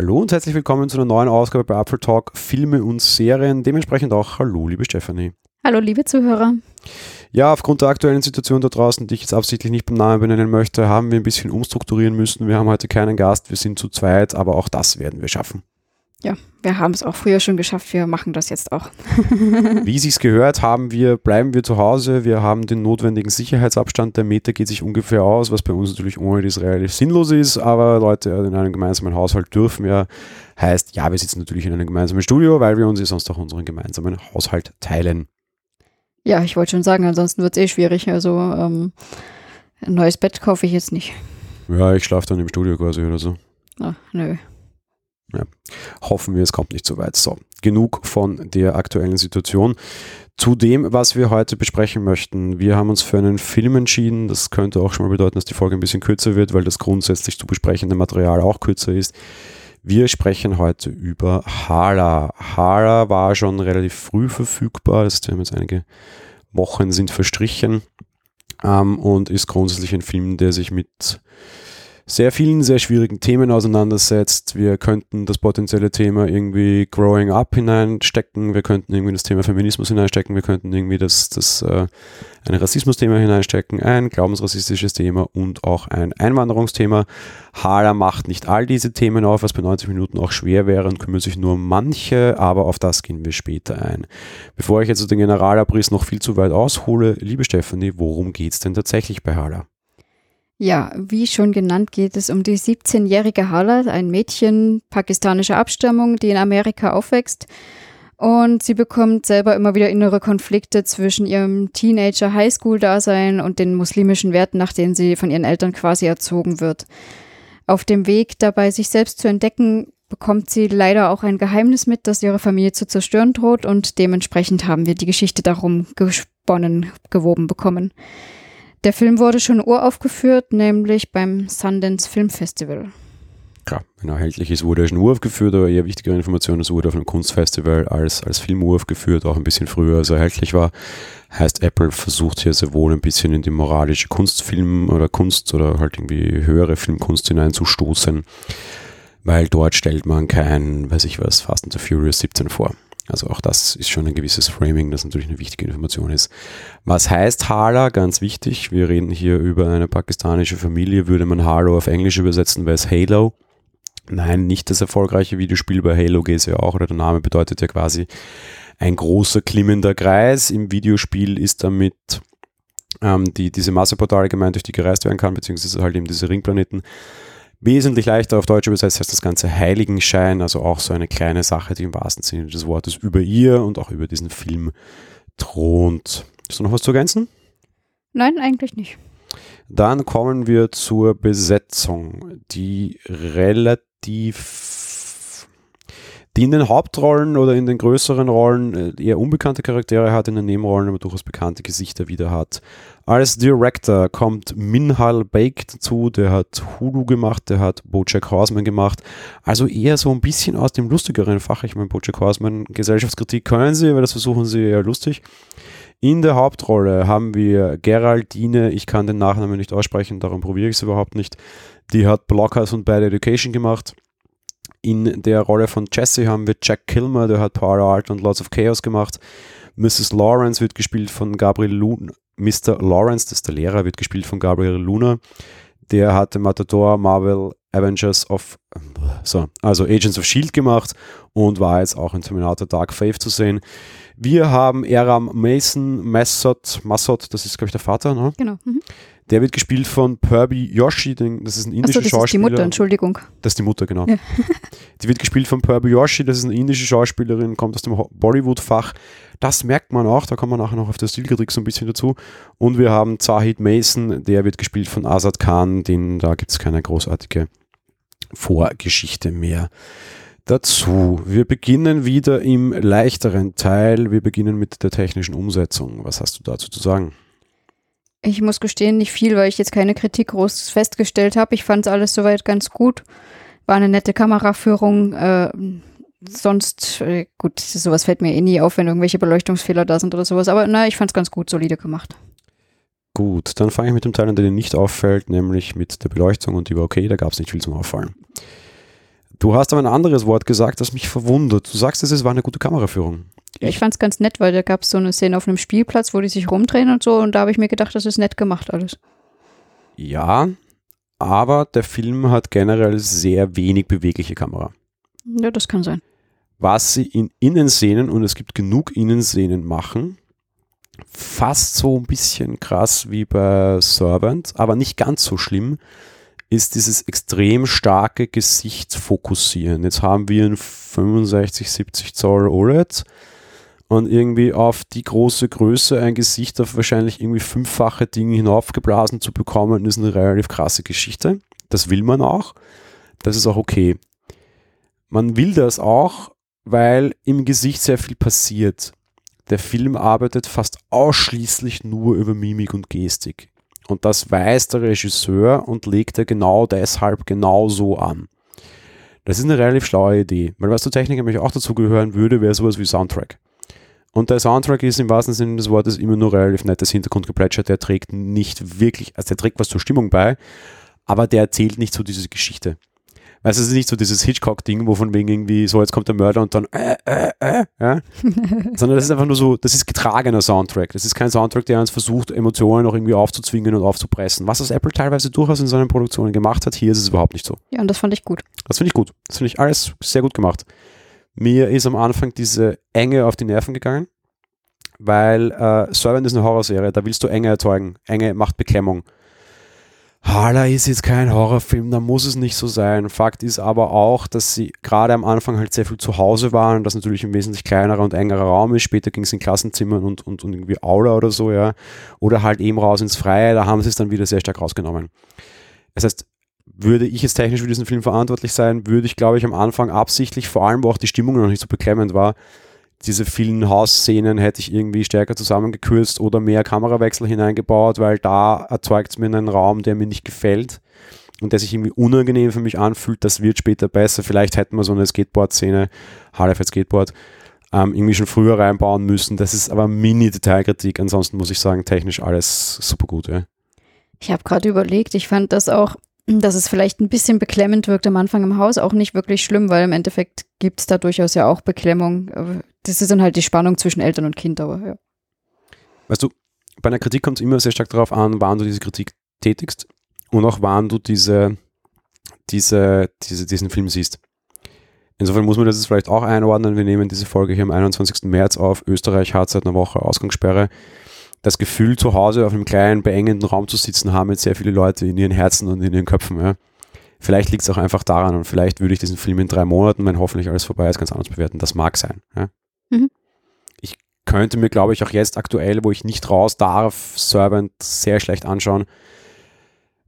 Hallo und herzlich willkommen zu einer neuen Ausgabe bei Apfel Talk Filme und Serien. Dementsprechend auch Hallo, liebe Stefanie. Hallo, liebe Zuhörer. Ja, aufgrund der aktuellen Situation da draußen, die ich jetzt absichtlich nicht beim Namen benennen möchte, haben wir ein bisschen umstrukturieren müssen. Wir haben heute keinen Gast, wir sind zu zweit, aber auch das werden wir schaffen. Ja, wir haben es auch früher schon geschafft, wir machen das jetzt auch. Wie Sie es gehört haben, wir bleiben wir zu Hause, wir haben den notwendigen Sicherheitsabstand, der Meter geht sich ungefähr aus, was bei uns natürlich ohne das relativ sinnlos ist, aber Leute in einem gemeinsamen Haushalt dürfen ja, heißt, ja, wir sitzen natürlich in einem gemeinsamen Studio, weil wir uns ja sonst auch unseren gemeinsamen Haushalt teilen. Ja, ich wollte schon sagen, ansonsten wird es eh schwierig, also ähm, ein neues Bett kaufe ich jetzt nicht. Ja, ich schlafe dann im Studio quasi oder so. Ach, nö. Ja. Hoffen wir, es kommt nicht so weit. So, genug von der aktuellen Situation. Zu dem, was wir heute besprechen möchten. Wir haben uns für einen Film entschieden. Das könnte auch schon mal bedeuten, dass die Folge ein bisschen kürzer wird, weil das grundsätzlich zu besprechende Material auch kürzer ist. Wir sprechen heute über Hala. Hala war schon relativ früh verfügbar. Das haben jetzt einige Wochen sind verstrichen ähm, und ist grundsätzlich ein Film, der sich mit sehr vielen sehr schwierigen Themen auseinandersetzt. Wir könnten das potenzielle Thema irgendwie Growing Up hineinstecken, wir könnten irgendwie das Thema Feminismus hineinstecken, wir könnten irgendwie das, das äh, ein Rassismusthema hineinstecken, ein glaubensrassistisches Thema und auch ein Einwanderungsthema. Hala macht nicht all diese Themen auf, was bei 90 Minuten auch schwer wäre und kümmert sich nur um manche, aber auf das gehen wir später ein. Bevor ich jetzt den Generalabriss noch viel zu weit aushole, liebe Stefanie, worum geht es denn tatsächlich bei Hala? Ja, wie schon genannt, geht es um die 17-jährige Hala, ein Mädchen pakistanischer Abstammung, die in Amerika aufwächst. Und sie bekommt selber immer wieder innere Konflikte zwischen ihrem Teenager-Highschool-Dasein und den muslimischen Werten, nach denen sie von ihren Eltern quasi erzogen wird. Auf dem Weg dabei, sich selbst zu entdecken, bekommt sie leider auch ein Geheimnis mit, das ihre Familie zu zerstören droht und dementsprechend haben wir die Geschichte darum gesponnen, gewoben bekommen. Der Film wurde schon uraufgeführt, nämlich beim Sundance Film Festival. Klar, wenn er erhältlich ist, wurde er schon uraufgeführt, aber eher wichtigere Informationen, es wurde auf einem Kunstfestival als, als Film uraufgeführt, auch ein bisschen früher, als er erhältlich war. Heißt, Apple versucht hier sehr wohl ein bisschen in die moralische Kunstfilm oder Kunst oder halt irgendwie höhere Filmkunst hineinzustoßen, weil dort stellt man kein, weiß ich was, Fast and the Furious 17 vor. Also auch das ist schon ein gewisses Framing, das natürlich eine wichtige Information ist. Was heißt Hala? Ganz wichtig. Wir reden hier über eine pakistanische Familie. Würde man Halo auf Englisch übersetzen, wäre es Halo. Nein, nicht das erfolgreiche Videospiel. Bei Halo geht es ja auch, oder der Name bedeutet ja quasi ein großer klimmender Kreis. Im Videospiel ist damit ähm, die, diese Masseportale gemeint, durch die gereist werden kann, beziehungsweise halt eben diese Ringplaneten wesentlich leichter auf Deutsch übersetzt heißt das ganze Heiligenschein, also auch so eine kleine Sache, die im wahrsten Sinne des Wortes über ihr und auch über diesen Film thront. Hast du noch was zu ergänzen? Nein, eigentlich nicht. Dann kommen wir zur Besetzung, die relativ die in den Hauptrollen oder in den größeren Rollen äh, eher unbekannte Charaktere hat, in den Nebenrollen aber durchaus bekannte Gesichter wieder hat. Als Director kommt Minhal Bake dazu, der hat Hulu gemacht, der hat Bojack Horseman gemacht, also eher so ein bisschen aus dem lustigeren Fach. Ich meine, Bojack Horseman, Gesellschaftskritik können sie, weil das versuchen sie eher lustig. In der Hauptrolle haben wir Geraldine, ich kann den Nachnamen nicht aussprechen, darum probiere ich es überhaupt nicht. Die hat Blockers und Bad Education gemacht. In der Rolle von Jesse haben wir Jack Kilmer, der hat Power Art und Lots of Chaos gemacht. Mrs. Lawrence wird gespielt von Gabriel Luna. Mr. Lawrence, das ist der Lehrer, wird gespielt von Gabriel Luna. Der hatte Matador, Marvel, Avengers of, so, also Agents of Shield gemacht und war jetzt auch in Terminator Dark Faith zu sehen. Wir haben Eram Mason, Massot, Massot, das ist glaube ich der Vater, ne? Genau. Mhm. Der wird gespielt von Purby Yoshi, das ist ein indischer Achso, das Schauspieler. ist die Mutter, Entschuldigung. Das ist die Mutter, genau. Ja. Die wird gespielt von Purby Yoshi, das ist eine indische Schauspielerin, kommt aus dem Bollywood-Fach. Das merkt man auch, da kommen wir nachher noch auf der Stilkritik so ein bisschen dazu. Und wir haben Zahid Mason, der wird gespielt von Azad Khan, den, da gibt es keine großartige Vorgeschichte mehr dazu. Wir beginnen wieder im leichteren Teil. Wir beginnen mit der technischen Umsetzung. Was hast du dazu zu sagen? Ich muss gestehen, nicht viel, weil ich jetzt keine Kritik groß festgestellt habe. Ich fand es alles soweit ganz gut. War eine nette Kameraführung. Äh, sonst, äh, gut, sowas fällt mir eh nie auf, wenn irgendwelche Beleuchtungsfehler da sind oder sowas. Aber na, ich fand es ganz gut, solide gemacht. Gut, dann fange ich mit dem Teil an, der dir nicht auffällt, nämlich mit der Beleuchtung und die war okay, da gab es nicht viel zum Auffallen. Du hast aber ein anderes Wort gesagt, das mich verwundert. Du sagst, es war eine gute Kameraführung. Ja, ich fand es ganz nett, weil da gab es so eine Szene auf einem Spielplatz, wo die sich rumdrehen und so und da habe ich mir gedacht, das ist nett gemacht alles. Ja, aber der Film hat generell sehr wenig bewegliche Kamera. Ja, das kann sein. Was sie in Innenszenen, und es gibt genug Innenszenen machen, fast so ein bisschen krass wie bei Servant, aber nicht ganz so schlimm, ist dieses extrem starke Gesichtsfokussieren. Jetzt haben wir ein 65, 70 Zoll OLED und irgendwie auf die große Größe ein Gesicht auf wahrscheinlich irgendwie fünffache Dinge hinaufgeblasen zu bekommen, ist eine relativ krasse Geschichte. Das will man auch. Das ist auch okay. Man will das auch, weil im Gesicht sehr viel passiert. Der Film arbeitet fast ausschließlich nur über Mimik und Gestik. Und das weiß der Regisseur und legt er genau deshalb genau so an. Das ist eine relativ schlaue Idee, weil was zur Technik nämlich auch dazu gehören würde, wäre sowas wie Soundtrack. Und der Soundtrack ist im wahrsten Sinne des Wortes immer nur relativ nettes Hintergrundgeplätscher, der trägt nicht wirklich, also der trägt was zur Stimmung bei, aber der erzählt nicht so diese Geschichte. Weißt du, es ist nicht so dieses Hitchcock-Ding, wo von wegen irgendwie so, jetzt kommt der Mörder und dann äh, äh, äh, ja? sondern das ist einfach nur so, das ist getragener Soundtrack. Das ist kein Soundtrack, der uns versucht, Emotionen noch irgendwie aufzuzwingen und aufzupressen. Was das Apple teilweise durchaus in seinen Produktionen gemacht hat, hier ist es überhaupt nicht so. Ja, und das fand ich gut. Das finde ich gut. Das finde ich alles sehr gut gemacht. Mir ist am Anfang diese Enge auf die Nerven gegangen, weil äh, Servant ist eine Horrorserie, da willst du Enge erzeugen. Enge macht Beklemmung. Hala ist jetzt kein Horrorfilm, da muss es nicht so sein. Fakt ist aber auch, dass sie gerade am Anfang halt sehr viel zu Hause waren das natürlich ein wesentlich kleinerer und engerer Raum ist. Später ging es in Klassenzimmern und, und, und irgendwie Aula oder so, ja. Oder halt eben raus ins Freie, da haben sie es dann wieder sehr stark rausgenommen. Das heißt, würde ich jetzt technisch für diesen Film verantwortlich sein, würde ich, glaube ich, am Anfang absichtlich, vor allem wo auch die Stimmung noch nicht so beklemmend war, diese vielen Hausszenen hätte ich irgendwie stärker zusammengekürzt oder mehr Kamerawechsel hineingebaut, weil da erzeugt es mir einen Raum, der mir nicht gefällt und der sich irgendwie unangenehm für mich anfühlt. Das wird später besser. Vielleicht hätten wir so eine Skateboard-Szene, Halle für Skateboard, ähm, irgendwie schon früher reinbauen müssen. Das ist aber Mini-Detailkritik. Ansonsten muss ich sagen, technisch alles super gut. Ja. Ich habe gerade überlegt, ich fand das auch dass es vielleicht ein bisschen beklemmend wirkt am Anfang im Haus, auch nicht wirklich schlimm, weil im Endeffekt gibt es da durchaus ja auch Beklemmung. Das ist dann halt die Spannung zwischen Eltern und Kind, aber ja. Weißt du, bei einer Kritik kommt es immer sehr stark darauf an, wann du diese Kritik tätigst und auch wann du diese, diese, diese, diesen Film siehst. Insofern muss man das jetzt vielleicht auch einordnen. Wir nehmen diese Folge hier am 21. März auf. Österreich hat seit einer Woche Ausgangssperre das Gefühl, zu Hause auf einem kleinen, beengenden Raum zu sitzen, haben jetzt sehr viele Leute in ihren Herzen und in ihren Köpfen. Ja. Vielleicht liegt es auch einfach daran und vielleicht würde ich diesen Film in drei Monaten, wenn hoffentlich alles vorbei ist, ganz anders bewerten. Das mag sein. Ja. Mhm. Ich könnte mir, glaube ich, auch jetzt aktuell, wo ich nicht raus darf, Servant sehr schlecht anschauen,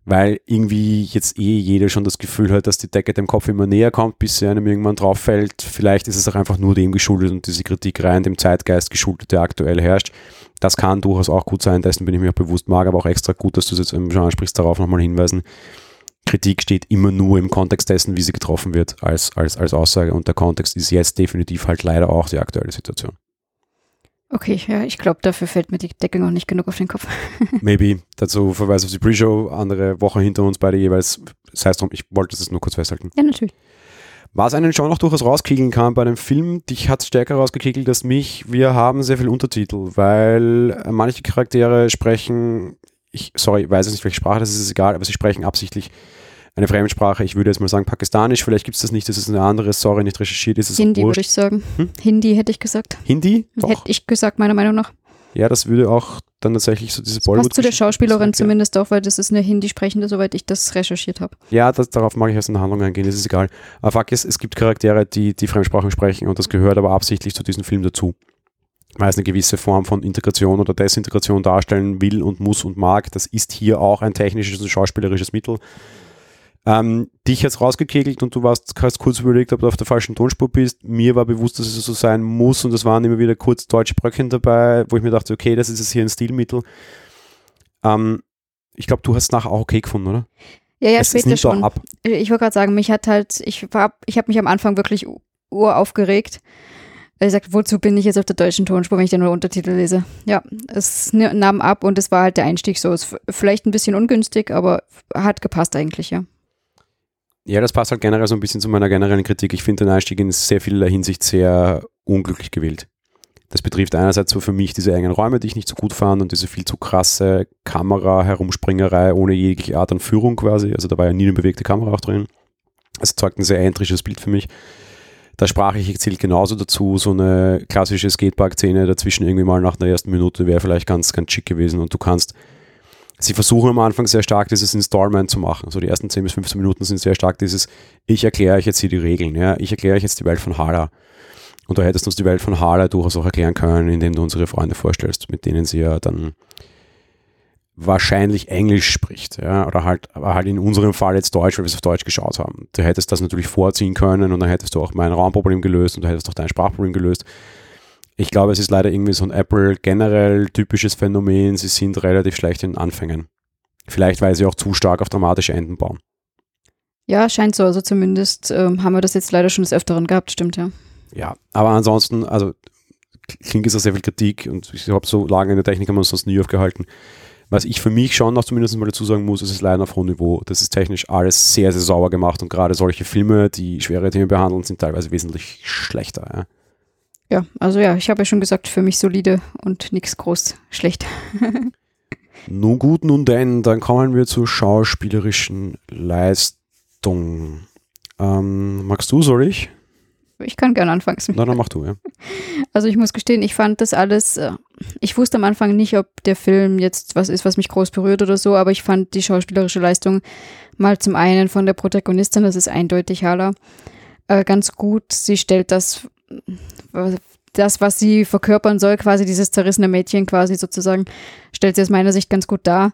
weil irgendwie jetzt eh jeder schon das Gefühl hat, dass die Decke dem Kopf immer näher kommt, bis sie einem irgendwann drauf fällt. Vielleicht ist es auch einfach nur dem geschuldet und diese Kritik rein dem Zeitgeist geschuldet, der aktuell herrscht. Das kann durchaus auch gut sein, dessen bin ich mir auch bewusst, mag aber auch extra gut, dass du es jetzt schon ansprichst, darauf nochmal hinweisen. Kritik steht immer nur im Kontext dessen, wie sie getroffen wird, als, als, als Aussage. Und der Kontext ist jetzt definitiv halt leider auch die aktuelle Situation. Okay, ja, ich glaube, dafür fällt mir die Decke noch nicht genug auf den Kopf. Maybe. Dazu Verweis auf die Pre-Show, andere Woche hinter uns beide jeweils. Das heißt drum, ich wollte das nur kurz festhalten. Ja, natürlich. Was einen schon noch durchaus rauskickeln kann bei einem Film, dich hat es stärker rausgekickelt als mich. Wir haben sehr viel Untertitel, weil manche Charaktere sprechen, ich, sorry, weiß jetzt nicht, welche Sprache das ist, ist egal, aber sie sprechen absichtlich eine Fremdsprache. Ich würde jetzt mal sagen Pakistanisch, vielleicht gibt es das nicht, das ist eine andere, sorry, nicht recherchiert. Ist Hindi würde ich sagen. Hm? Hindi hätte ich gesagt. Hindi? Doch. Hätte ich gesagt, meiner Meinung nach. Ja, das würde auch dann tatsächlich so diese Bollywood. Passt zu der Schauspielerin zumindest auch, weil das ist eine Hindi-Sprechende, soweit ich das recherchiert habe. Ja, das, darauf mag ich erst in der Handlung eingehen, das ist egal. Aber Fakt ist, es gibt Charaktere, die die Fremdsprachen sprechen und das gehört aber absichtlich zu diesem Film dazu. Weil es eine gewisse Form von Integration oder Desintegration darstellen will und muss und mag. Das ist hier auch ein technisches und schauspielerisches Mittel ähm, dich jetzt rausgekegelt und du warst, hast kurz überlegt, ob du auf der falschen Tonspur bist. Mir war bewusst, dass es so sein muss und es waren immer wieder kurz deutsche Bröckchen dabei, wo ich mir dachte, okay, das ist jetzt hier ein Stilmittel. Ähm, ich glaube, du hast es nachher auch okay gefunden, oder? Ja, ja, es, später es schon. Ab. Ich wollte gerade sagen, mich hat halt, ich war, ich habe mich am Anfang wirklich uraufgeregt. Er sagt, wozu bin ich jetzt auf der deutschen Tonspur, wenn ich den nur Untertitel lese? Ja, es nahm ab und es war halt der Einstieg so. Ist vielleicht ein bisschen ungünstig, aber hat gepasst eigentlich, ja. Ja, das passt halt generell so ein bisschen zu meiner generellen Kritik. Ich finde den Einstieg in sehr vieler Hinsicht sehr unglücklich gewählt. Das betrifft einerseits so für mich diese engen Räume, die ich nicht so gut fand und diese viel zu krasse Kamera-Herumspringerei ohne jegliche Art an Führung quasi. Also da war ja nie eine bewegte Kamera auch drin. Es zeugt ein sehr eintrisches Bild für mich. Da sprach ich zählt genauso dazu. So eine klassische Skatepark-Szene dazwischen irgendwie mal nach der ersten Minute wäre vielleicht ganz, ganz schick gewesen und du kannst sie versuchen am Anfang sehr stark dieses Installment zu machen. Also die ersten 10 bis 15 Minuten sind sehr stark dieses, ich erkläre euch jetzt hier die Regeln, ja, ich erkläre euch jetzt die Welt von Hala. Und du hättest uns die Welt von Harley durchaus auch erklären können, indem du unsere Freunde vorstellst, mit denen sie ja dann wahrscheinlich Englisch spricht, ja, oder halt, aber halt in unserem Fall jetzt Deutsch, weil wir es auf Deutsch geschaut haben. Du hättest das natürlich vorziehen können und dann hättest du auch mein Raumproblem gelöst und du hättest auch dein Sprachproblem gelöst. Ich glaube, es ist leider irgendwie so ein Apple generell typisches Phänomen. Sie sind relativ schlecht in Anfängen. Vielleicht, weil sie auch zu stark auf dramatische Enden bauen. Ja, scheint so. Also zumindest ähm, haben wir das jetzt leider schon des Öfteren gehabt, stimmt ja. Ja, aber ansonsten, also klingt es auch sehr viel Kritik und ich habe so lange in der Technik haben wir uns sonst nie aufgehalten. Was ich für mich schon noch zumindest mal dazu sagen muss, ist es leider auf hohem Niveau. Das ist technisch alles sehr, sehr sauber gemacht und gerade solche Filme, die schwere Themen behandeln, sind teilweise wesentlich schlechter. Ja, ja also ja, ich habe ja schon gesagt, für mich solide und nichts groß schlecht. nun gut, nun denn, dann kommen wir zur schauspielerischen Leistung. Ähm, magst du, soll ich? Ich kann gerne anfangen. Na, dann mach du, ja. Also ich muss gestehen, ich fand das alles, äh, ich wusste am Anfang nicht, ob der Film jetzt was ist, was mich groß berührt oder so, aber ich fand die schauspielerische Leistung mal zum einen von der Protagonistin, das ist eindeutig Hala, äh, ganz gut. Sie stellt das, das, was sie verkörpern soll, quasi dieses zerrissene Mädchen quasi sozusagen, stellt sie aus meiner Sicht ganz gut dar.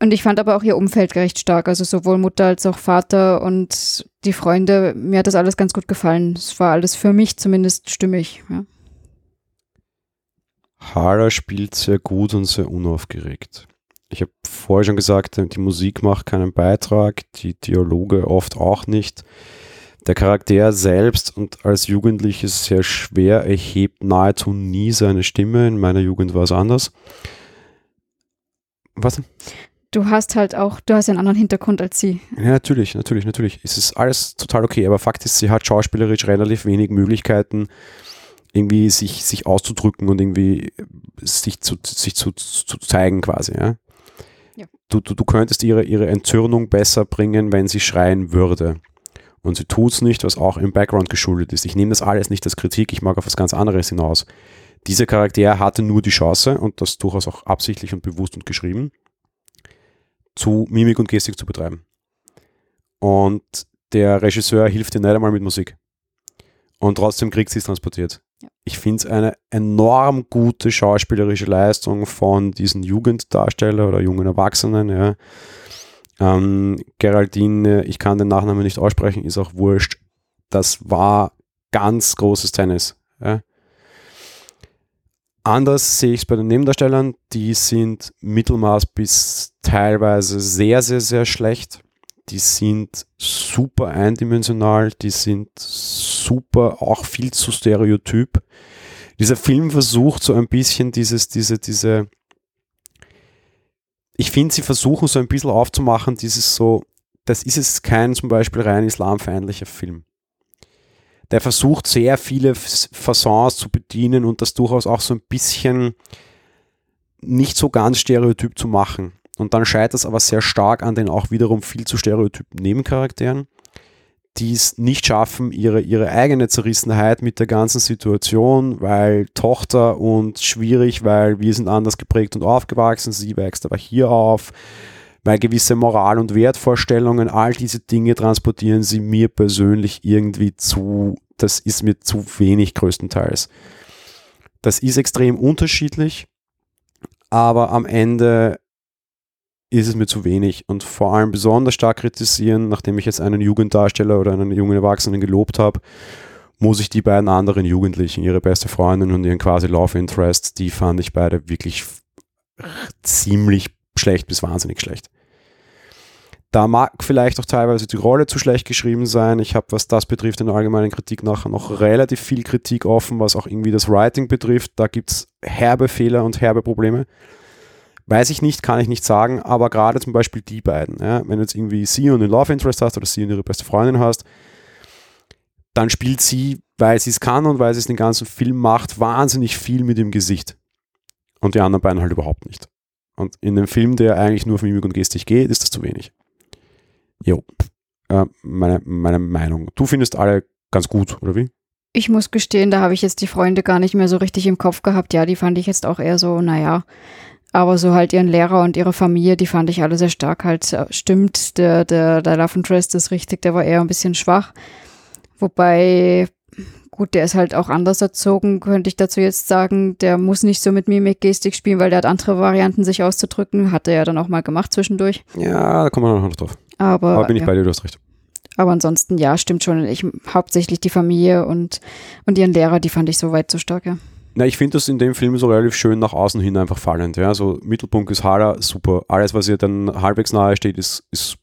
Und ich fand aber auch ihr Umfeld recht stark, also sowohl Mutter als auch Vater und die Freunde. Mir hat das alles ganz gut gefallen. Es war alles für mich zumindest stimmig. Ja. Hara spielt sehr gut und sehr unaufgeregt. Ich habe vorher schon gesagt, die Musik macht keinen Beitrag, die Dialoge oft auch nicht. Der Charakter selbst und als Jugendliches sehr schwer erhebt nahezu nie seine Stimme. In meiner Jugend war es anders. Was? du hast halt auch, du hast einen anderen Hintergrund als sie. Ja, natürlich, natürlich, natürlich. Es ist alles total okay, aber Fakt ist, sie hat schauspielerisch relativ wenig Möglichkeiten, irgendwie sich, sich auszudrücken und irgendwie sich zu, sich zu, zu zeigen quasi, ja. ja. Du, du, du könntest ihre, ihre Entzürnung besser bringen, wenn sie schreien würde. Und sie tut es nicht, was auch im Background geschuldet ist. Ich nehme das alles nicht als Kritik, ich mag auf was ganz anderes hinaus. Dieser Charakter hatte nur die Chance, und das durchaus auch absichtlich und bewusst und geschrieben, zu Mimik und Gestik zu betreiben. Und der Regisseur hilft dir nicht einmal mit Musik. Und trotzdem kriegt sie es transportiert. Ja. Ich finde es eine enorm gute schauspielerische Leistung von diesen Jugenddarsteller oder jungen Erwachsenen. Ja. Ähm, Geraldine, ich kann den Nachnamen nicht aussprechen, ist auch wurscht. Das war ganz großes Tennis. Ja. Anders sehe ich es bei den Nebendarstellern. Die sind Mittelmaß bis teilweise sehr, sehr, sehr schlecht. Die sind super eindimensional, die sind super, auch viel zu stereotyp. Dieser Film versucht so ein bisschen dieses, diese, diese, ich finde, sie versuchen so ein bisschen aufzumachen, dieses so, das ist es kein zum Beispiel rein islamfeindlicher Film der versucht sehr viele Fassons zu bedienen und das durchaus auch so ein bisschen nicht so ganz stereotyp zu machen. Und dann scheitert es aber sehr stark an den auch wiederum viel zu stereotypen Nebencharakteren, die es nicht schaffen, ihre, ihre eigene Zerrissenheit mit der ganzen Situation, weil Tochter und schwierig, weil wir sind anders geprägt und aufgewachsen, sie wächst aber hier auf, weil gewisse Moral- und Wertvorstellungen, all diese Dinge transportieren sie mir persönlich irgendwie zu, das ist mir zu wenig größtenteils. Das ist extrem unterschiedlich, aber am Ende ist es mir zu wenig und vor allem besonders stark kritisieren, nachdem ich jetzt einen Jugenddarsteller oder einen jungen Erwachsenen gelobt habe, muss ich die beiden anderen Jugendlichen, ihre beste Freundin und ihren quasi Love Interest, die fand ich beide wirklich ziemlich schlecht bis wahnsinnig schlecht. Da mag vielleicht auch teilweise die Rolle zu schlecht geschrieben sein. Ich habe, was das betrifft, in der allgemeinen Kritik nachher noch relativ viel Kritik offen, was auch irgendwie das Writing betrifft. Da gibt es herbe Fehler und herbe Probleme. Weiß ich nicht, kann ich nicht sagen, aber gerade zum Beispiel die beiden, ja, wenn du jetzt irgendwie sie und den Love Interest hast oder sie und ihre beste Freundin hast, dann spielt sie, weil sie es kann und weil sie es den ganzen Film macht, wahnsinnig viel mit dem Gesicht. Und die anderen beiden halt überhaupt nicht. Und in dem Film, der eigentlich nur auf Mimik und Gestik geht, ist das zu wenig. Jo, äh, meine, meine Meinung. Du findest alle ganz gut, oder wie? Ich muss gestehen, da habe ich jetzt die Freunde gar nicht mehr so richtig im Kopf gehabt. Ja, die fand ich jetzt auch eher so, naja. Aber so halt ihren Lehrer und ihre Familie, die fand ich alle sehr stark. Halt äh, stimmt, der, der, der Love Interest ist richtig, der war eher ein bisschen schwach. Wobei, gut, der ist halt auch anders erzogen, könnte ich dazu jetzt sagen. Der muss nicht so mit Mimik, Gestik spielen, weil der hat andere Varianten, sich auszudrücken. Hat er ja dann auch mal gemacht zwischendurch. Ja, da kommen wir noch drauf. Aber, Aber bin ich ja. bei dir, du hast recht. Aber ansonsten, ja, stimmt schon. Ich, hauptsächlich die Familie und, und ihren Lehrer, die fand ich so weit so stark, ja. Na, ich finde das in dem Film so relativ schön nach außen hin einfach fallend. Ja, so Mittelpunkt ist Hala, super. Alles, was ihr dann halbwegs nahe steht, ist, ist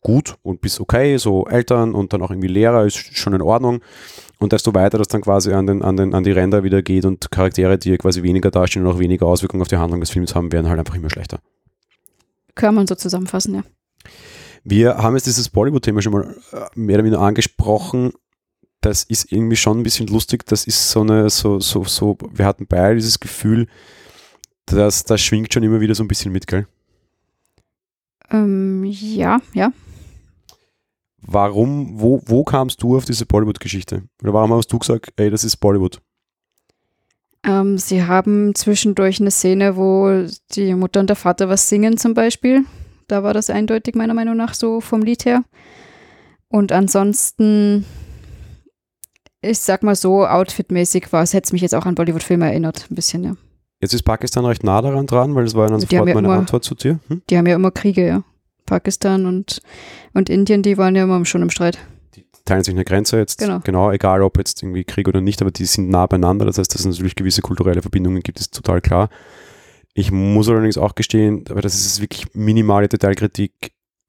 gut und bis okay. So Eltern und dann auch irgendwie Lehrer ist schon in Ordnung. Und desto weiter das dann quasi an, den, an, den, an die Ränder wieder geht und Charaktere, die quasi weniger dastehen und auch weniger Auswirkungen auf die Handlung des Films haben, werden halt einfach immer schlechter. Kann man so zusammenfassen, ja. Wir haben jetzt dieses Bollywood-Thema schon mal äh, mehr oder weniger angesprochen. Das ist irgendwie schon ein bisschen lustig. Das ist so eine, so, so, so, wir hatten beide dieses Gefühl, dass das schwingt schon immer wieder so ein bisschen mit, gell? Ähm, ja, ja. Warum, wo, wo kamst du auf diese Bollywood-Geschichte? Oder warum hast du gesagt, ey, das ist Bollywood? Ähm, sie haben zwischendurch eine Szene, wo die Mutter und der Vater was singen zum Beispiel. Da war das eindeutig meiner Meinung nach so vom Lied her. Und ansonsten, ich sag mal so, outfitmäßig war es, hätte es mich jetzt auch an Bollywood-Filme erinnert, ein bisschen, ja. Jetzt ist Pakistan recht nah daran dran, weil das war ja dann Die sofort ja meine immer- Antwort zu dir. Hm? Die haben ja immer Kriege, ja. Pakistan und, und Indien, die waren ja immer schon im Streit. Die teilen sich eine Grenze jetzt, Genau. egal ob jetzt irgendwie Krieg oder nicht, aber die sind nah beieinander. Das heißt, dass es natürlich gewisse kulturelle Verbindungen gibt, ist total klar. Ich muss allerdings auch gestehen, aber das ist wirklich minimale Detailkritik.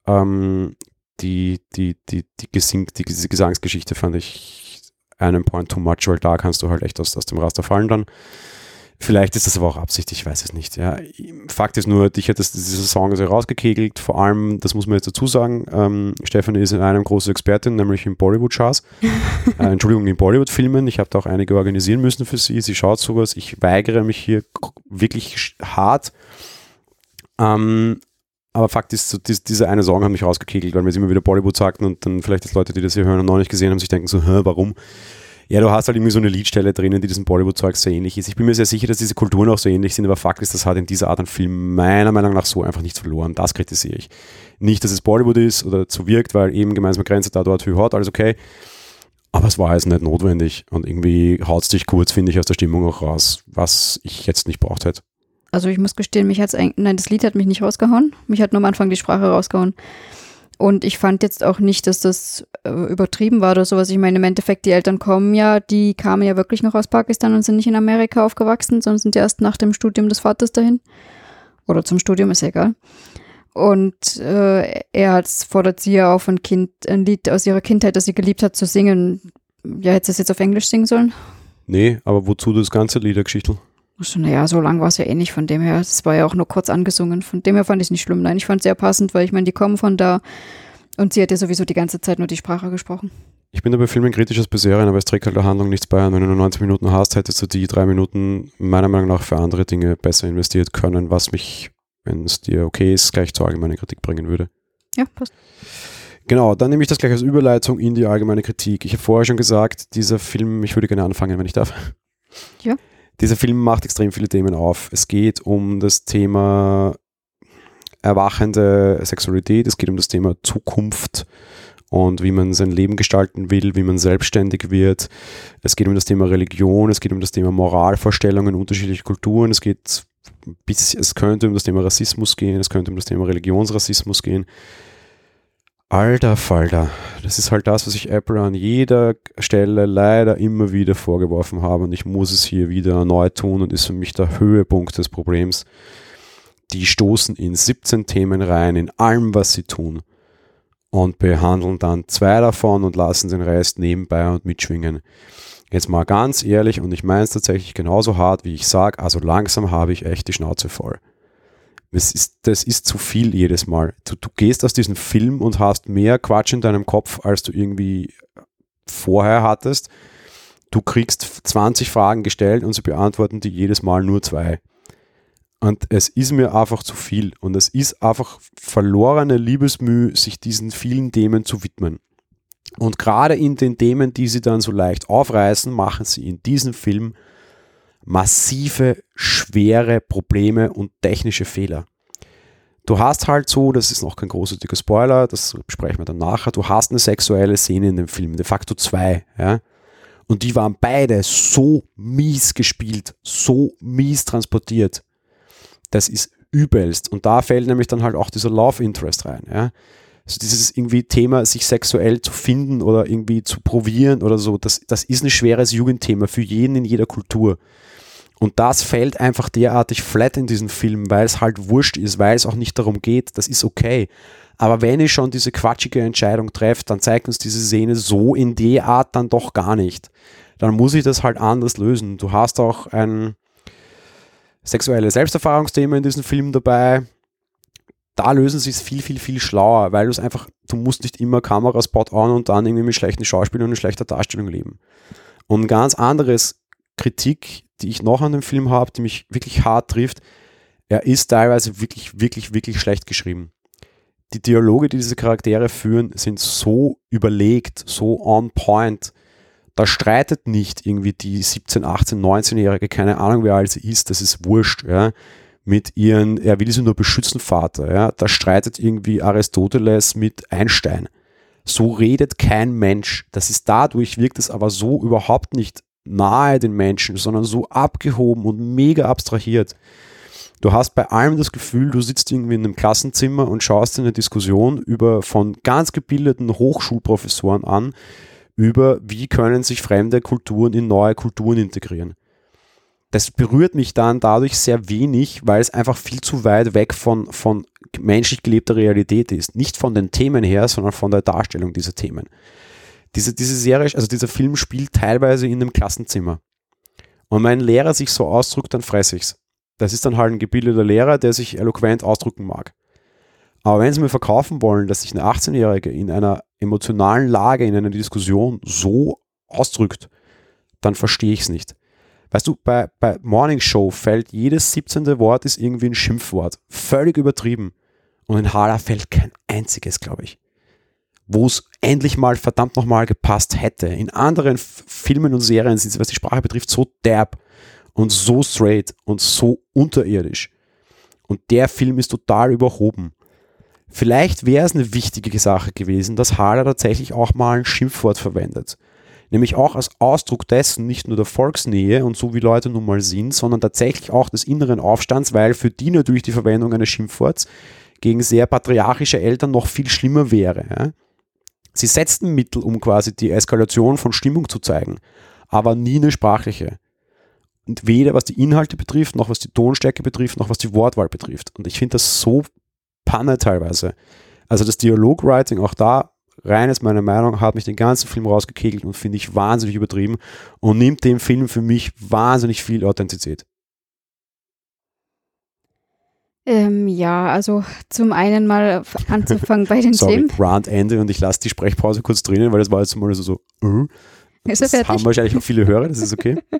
Ähm, die, die, die, die, Gesing, die, diese Gesangsgeschichte fand ich einen Point too much, weil da kannst du halt echt aus, aus dem Raster fallen dann. Vielleicht ist das aber auch Absicht, ich weiß es nicht. Ja. Fakt ist nur, dich hat das, dieser Song also rausgekegelt. Vor allem, das muss man jetzt dazu sagen, ähm, Stefanie ist in einem große Expertin, nämlich in Bollywood-Charts. äh, Entschuldigung, in Bollywood-Filmen. Ich habe da auch einige organisieren müssen für sie. Sie schaut sowas. Ich weigere mich hier wirklich hart. Ähm, aber Fakt ist, so, dies, dieser eine Song hat mich rausgekegelt, weil wir jetzt immer wieder Bollywood sagten und dann vielleicht jetzt Leute, die das hier hören und noch nicht gesehen haben, sich denken so, Hä, warum? Ja, du hast halt irgendwie so eine Liedstelle drinnen, die diesem Bollywood-Zeug so ähnlich ist. Ich bin mir sehr sicher, dass diese Kulturen auch so ähnlich sind, aber Fakt ist, das hat in dieser Art an Film meiner Meinung nach so einfach nichts verloren. Das kritisiere ich. Nicht, dass es Bollywood ist oder so wirkt, weil eben gemeinsame Grenze da, dort, hot, alles okay. Aber es war jetzt nicht notwendig und irgendwie haut es dich kurz, finde ich, aus der Stimmung auch raus, was ich jetzt nicht braucht hätte. Also ich muss gestehen, mich hat's eigentlich, nein, das Lied hat mich nicht rausgehauen. Mich hat nur am Anfang die Sprache rausgehauen. Und ich fand jetzt auch nicht, dass das äh, übertrieben war oder sowas. Ich meine, im Endeffekt, die Eltern kommen ja, die kamen ja wirklich noch aus Pakistan und sind nicht in Amerika aufgewachsen, sondern sind erst nach dem Studium des Vaters dahin. Oder zum Studium, ist ja egal. Und äh, er hat, fordert sie ja auf, ein Kind, ein Lied aus ihrer Kindheit, das sie geliebt hat, zu singen. Ja, hätte sie es jetzt auf Englisch singen sollen? Nee, aber wozu das ganze Liedergeschichtel? Also, naja, so lang war es ja eh nicht von dem her. Es war ja auch nur kurz angesungen. Von dem her fand ich es nicht schlimm. Nein, ich fand es sehr passend, weil ich meine, die kommen von da und sie hat ja sowieso die ganze Zeit nur die Sprache gesprochen. Ich bin da bei Filmen kritisch als bei Serien, aber es trägt halt der Handlung nichts bei. Und wenn du nur 90 Minuten hast, hättest du die drei Minuten meiner Meinung nach für andere Dinge besser investiert können, was mich, wenn es dir okay ist, gleich zur allgemeinen Kritik bringen würde. Ja, passt. Genau, dann nehme ich das gleich als Überleitung in die allgemeine Kritik. Ich habe vorher schon gesagt, dieser Film, ich würde gerne anfangen, wenn ich darf. Ja. Dieser Film macht extrem viele Themen auf. Es geht um das Thema erwachende Sexualität, es geht um das Thema Zukunft und wie man sein Leben gestalten will, wie man selbstständig wird. Es geht um das Thema Religion, es geht um das Thema Moralvorstellungen unterschiedlicher Kulturen, es geht bis, es könnte um das Thema Rassismus gehen, es könnte um das Thema Religionsrassismus gehen. Alter Falter, das ist halt das, was ich Apple an jeder Stelle leider immer wieder vorgeworfen habe und ich muss es hier wieder erneut tun und ist für mich der Höhepunkt des Problems. Die stoßen in 17 Themen rein, in allem, was sie tun und behandeln dann zwei davon und lassen den Rest nebenbei und mitschwingen. Jetzt mal ganz ehrlich und ich meine es tatsächlich genauso hart, wie ich sage, also langsam habe ich echt die Schnauze voll. Das ist, das ist zu viel jedes Mal. Du, du gehst aus diesem Film und hast mehr Quatsch in deinem Kopf, als du irgendwie vorher hattest. Du kriegst 20 Fragen gestellt und sie beantworten die jedes Mal nur zwei. Und es ist mir einfach zu viel. Und es ist einfach verlorene Liebesmüh, sich diesen vielen Themen zu widmen. Und gerade in den Themen, die sie dann so leicht aufreißen, machen sie in diesem Film massive, schwere Probleme und technische Fehler. Du hast halt so, das ist noch kein großartiger Spoiler, das besprechen wir dann nachher, du hast eine sexuelle Szene in dem Film, de facto zwei, ja. Und die waren beide so mies gespielt, so mies transportiert, das ist übelst. Und da fällt nämlich dann halt auch dieser Love Interest rein. Ja? Also dieses irgendwie Thema, sich sexuell zu finden oder irgendwie zu probieren oder so, das, das ist ein schweres Jugendthema für jeden in jeder Kultur. Und das fällt einfach derartig flat in diesem Film, weil es halt wurscht ist, weil es auch nicht darum geht, das ist okay. Aber wenn ich schon diese quatschige Entscheidung treffe, dann zeigt uns diese Szene so in der Art dann doch gar nicht. Dann muss ich das halt anders lösen. Du hast auch ein, sexuelle Selbsterfahrungsthemen in diesem Film dabei. Da lösen sie es viel, viel, viel schlauer, weil du es einfach, du musst nicht immer Kameraspot on und dann irgendwie mit schlechten Schauspielern und schlechter Darstellung leben. Und ganz anderes Kritik, die ich noch an dem Film habe, die mich wirklich hart trifft, er ist teilweise wirklich, wirklich, wirklich schlecht geschrieben. Die Dialoge, die diese Charaktere führen, sind so überlegt, so on point, da streitet nicht irgendwie die 17, 18, 19-Jährige, keine Ahnung, wer alt sie ist, das ist wurscht, ja, mit ihren, er will sie nur beschützen, Vater, ja, da streitet irgendwie Aristoteles mit Einstein. So redet kein Mensch. Das ist dadurch, wirkt es aber so überhaupt nicht nahe den Menschen, sondern so abgehoben und mega abstrahiert. Du hast bei allem das Gefühl, du sitzt irgendwie in einem Klassenzimmer und schaust dir eine Diskussion über von ganz gebildeten Hochschulprofessoren an, über, wie können sich fremde Kulturen in neue Kulturen integrieren. Das berührt mich dann dadurch sehr wenig, weil es einfach viel zu weit weg von, von menschlich gelebter Realität ist. Nicht von den Themen her, sondern von der Darstellung dieser Themen. Diese, diese Serie, also dieser Film spielt teilweise in einem Klassenzimmer. Und mein Lehrer sich so ausdrückt, dann fresse ich's. Das ist dann halt ein gebildeter Lehrer, der sich eloquent ausdrücken mag. Aber wenn sie mir verkaufen wollen, dass sich eine 18-Jährige in einer emotionalen Lage, in einer Diskussion so ausdrückt, dann verstehe ich es nicht. Weißt du, bei, bei Morning Show fällt jedes 17. Wort ist irgendwie ein Schimpfwort. Völlig übertrieben. Und in Hala fällt kein einziges, glaube ich. Wo es endlich mal verdammt nochmal gepasst hätte. In anderen Filmen und Serien sind sie, was die Sprache betrifft, so derb und so straight und so unterirdisch. Und der Film ist total überhoben. Vielleicht wäre es eine wichtige Sache gewesen, dass Haller tatsächlich auch mal ein Schimpfwort verwendet. Nämlich auch als Ausdruck dessen nicht nur der Volksnähe und so wie Leute nun mal sind, sondern tatsächlich auch des inneren Aufstands, weil für die natürlich die Verwendung eines Schimpfworts gegen sehr patriarchische Eltern noch viel schlimmer wäre. Ja? Sie setzten Mittel, um quasi die Eskalation von Stimmung zu zeigen, aber nie eine sprachliche. Und weder was die Inhalte betrifft, noch was die Tonstärke betrifft, noch was die Wortwahl betrifft. Und ich finde das so Panne teilweise. Also das Dialogwriting, auch da, rein ist meine Meinung, hat mich den ganzen Film rausgekegelt und finde ich wahnsinnig übertrieben und nimmt dem Film für mich wahnsinnig viel Authentizität. Ähm, ja, also zum einen mal anzufangen bei den Sorry, Themen. Rant Ende und ich lasse die Sprechpause kurz drinnen, weil das war jetzt mal so, so er das fertig? haben wahrscheinlich auch viele Hörer, das ist okay.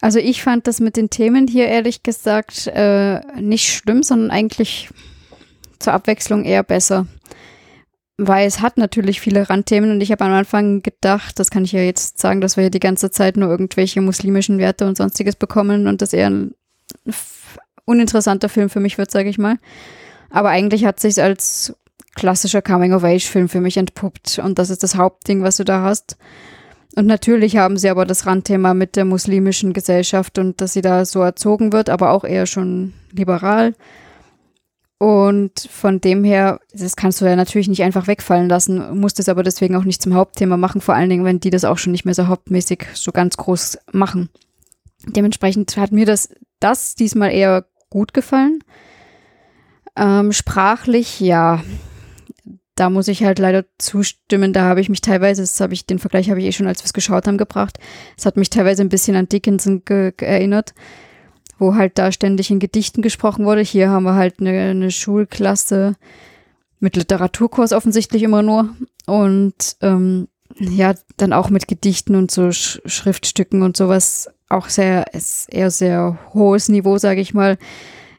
Also ich fand das mit den Themen hier ehrlich gesagt äh, nicht schlimm, sondern eigentlich zur Abwechslung eher besser. Weil es hat natürlich viele Randthemen und ich habe am Anfang gedacht, das kann ich ja jetzt sagen, dass wir hier die ganze Zeit nur irgendwelche muslimischen Werte und sonstiges bekommen und das eher uninteressanter Film für mich wird, sage ich mal. Aber eigentlich hat sich als klassischer Coming-of-Age-Film für mich entpuppt und das ist das Hauptding, was du da hast. Und natürlich haben sie aber das Randthema mit der muslimischen Gesellschaft und dass sie da so erzogen wird, aber auch eher schon liberal. Und von dem her, das kannst du ja natürlich nicht einfach wegfallen lassen, musst es aber deswegen auch nicht zum Hauptthema machen, vor allen Dingen, wenn die das auch schon nicht mehr so hauptmäßig so ganz groß machen. Dementsprechend hat mir das, das diesmal eher gut gefallen. Ähm, sprachlich, ja, da muss ich halt leider zustimmen. Da habe ich mich teilweise, das habe ich, den Vergleich habe ich eh schon, als wir es geschaut haben, gebracht. Es hat mich teilweise ein bisschen an Dickinson erinnert. wo halt da ständig in Gedichten gesprochen wurde. Hier haben wir halt eine, eine Schulklasse mit Literaturkurs offensichtlich immer nur und ähm, ja, dann auch mit Gedichten und so Sch Schriftstücken und sowas auch sehr, eher sehr hohes Niveau, sage ich mal.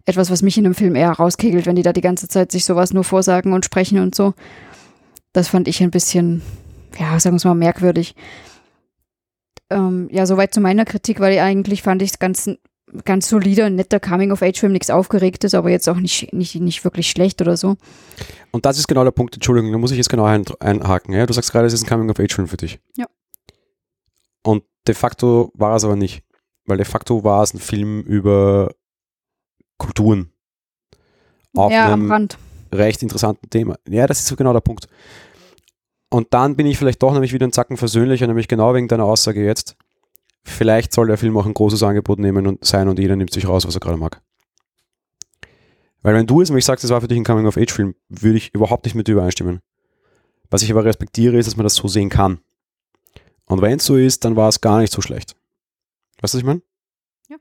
Etwas, was mich in einem Film eher rauskegelt, wenn die da die ganze Zeit sich sowas nur vorsagen und sprechen und so. Das fand ich ein bisschen, ja, sagen wir es mal, merkwürdig. Ähm, ja, soweit zu meiner Kritik, weil ich eigentlich fand ich es ganz, ganz solider, netter Coming-of-Age-Film, nichts Aufgeregtes, aber jetzt auch nicht, nicht, nicht wirklich schlecht oder so. Und das ist genau der Punkt, Entschuldigung, da muss ich jetzt genau ein, einhaken. Ja? Du sagst gerade, es ist ein Coming-of-Age-Film für dich. Ja. Und de facto war es aber nicht, weil de facto war es ein Film über Kulturen. Auf ja, einem am Rand. recht interessanten Thema. Ja, das ist so genau der Punkt. Und dann bin ich vielleicht doch nämlich wieder ein Zacken versöhnlicher, nämlich genau wegen deiner Aussage jetzt. Vielleicht soll der Film auch ein großes Angebot nehmen und sein und jeder nimmt sich raus, was er gerade mag. Weil wenn du es nämlich sagst, es war für dich ein Coming-of-Age-Film, würde ich überhaupt nicht mit dir übereinstimmen. Was ich aber respektiere, ist, dass man das so sehen kann. Und wenn es so ist, dann war es gar nicht so schlecht. Weißt du, was ich meine? Ja.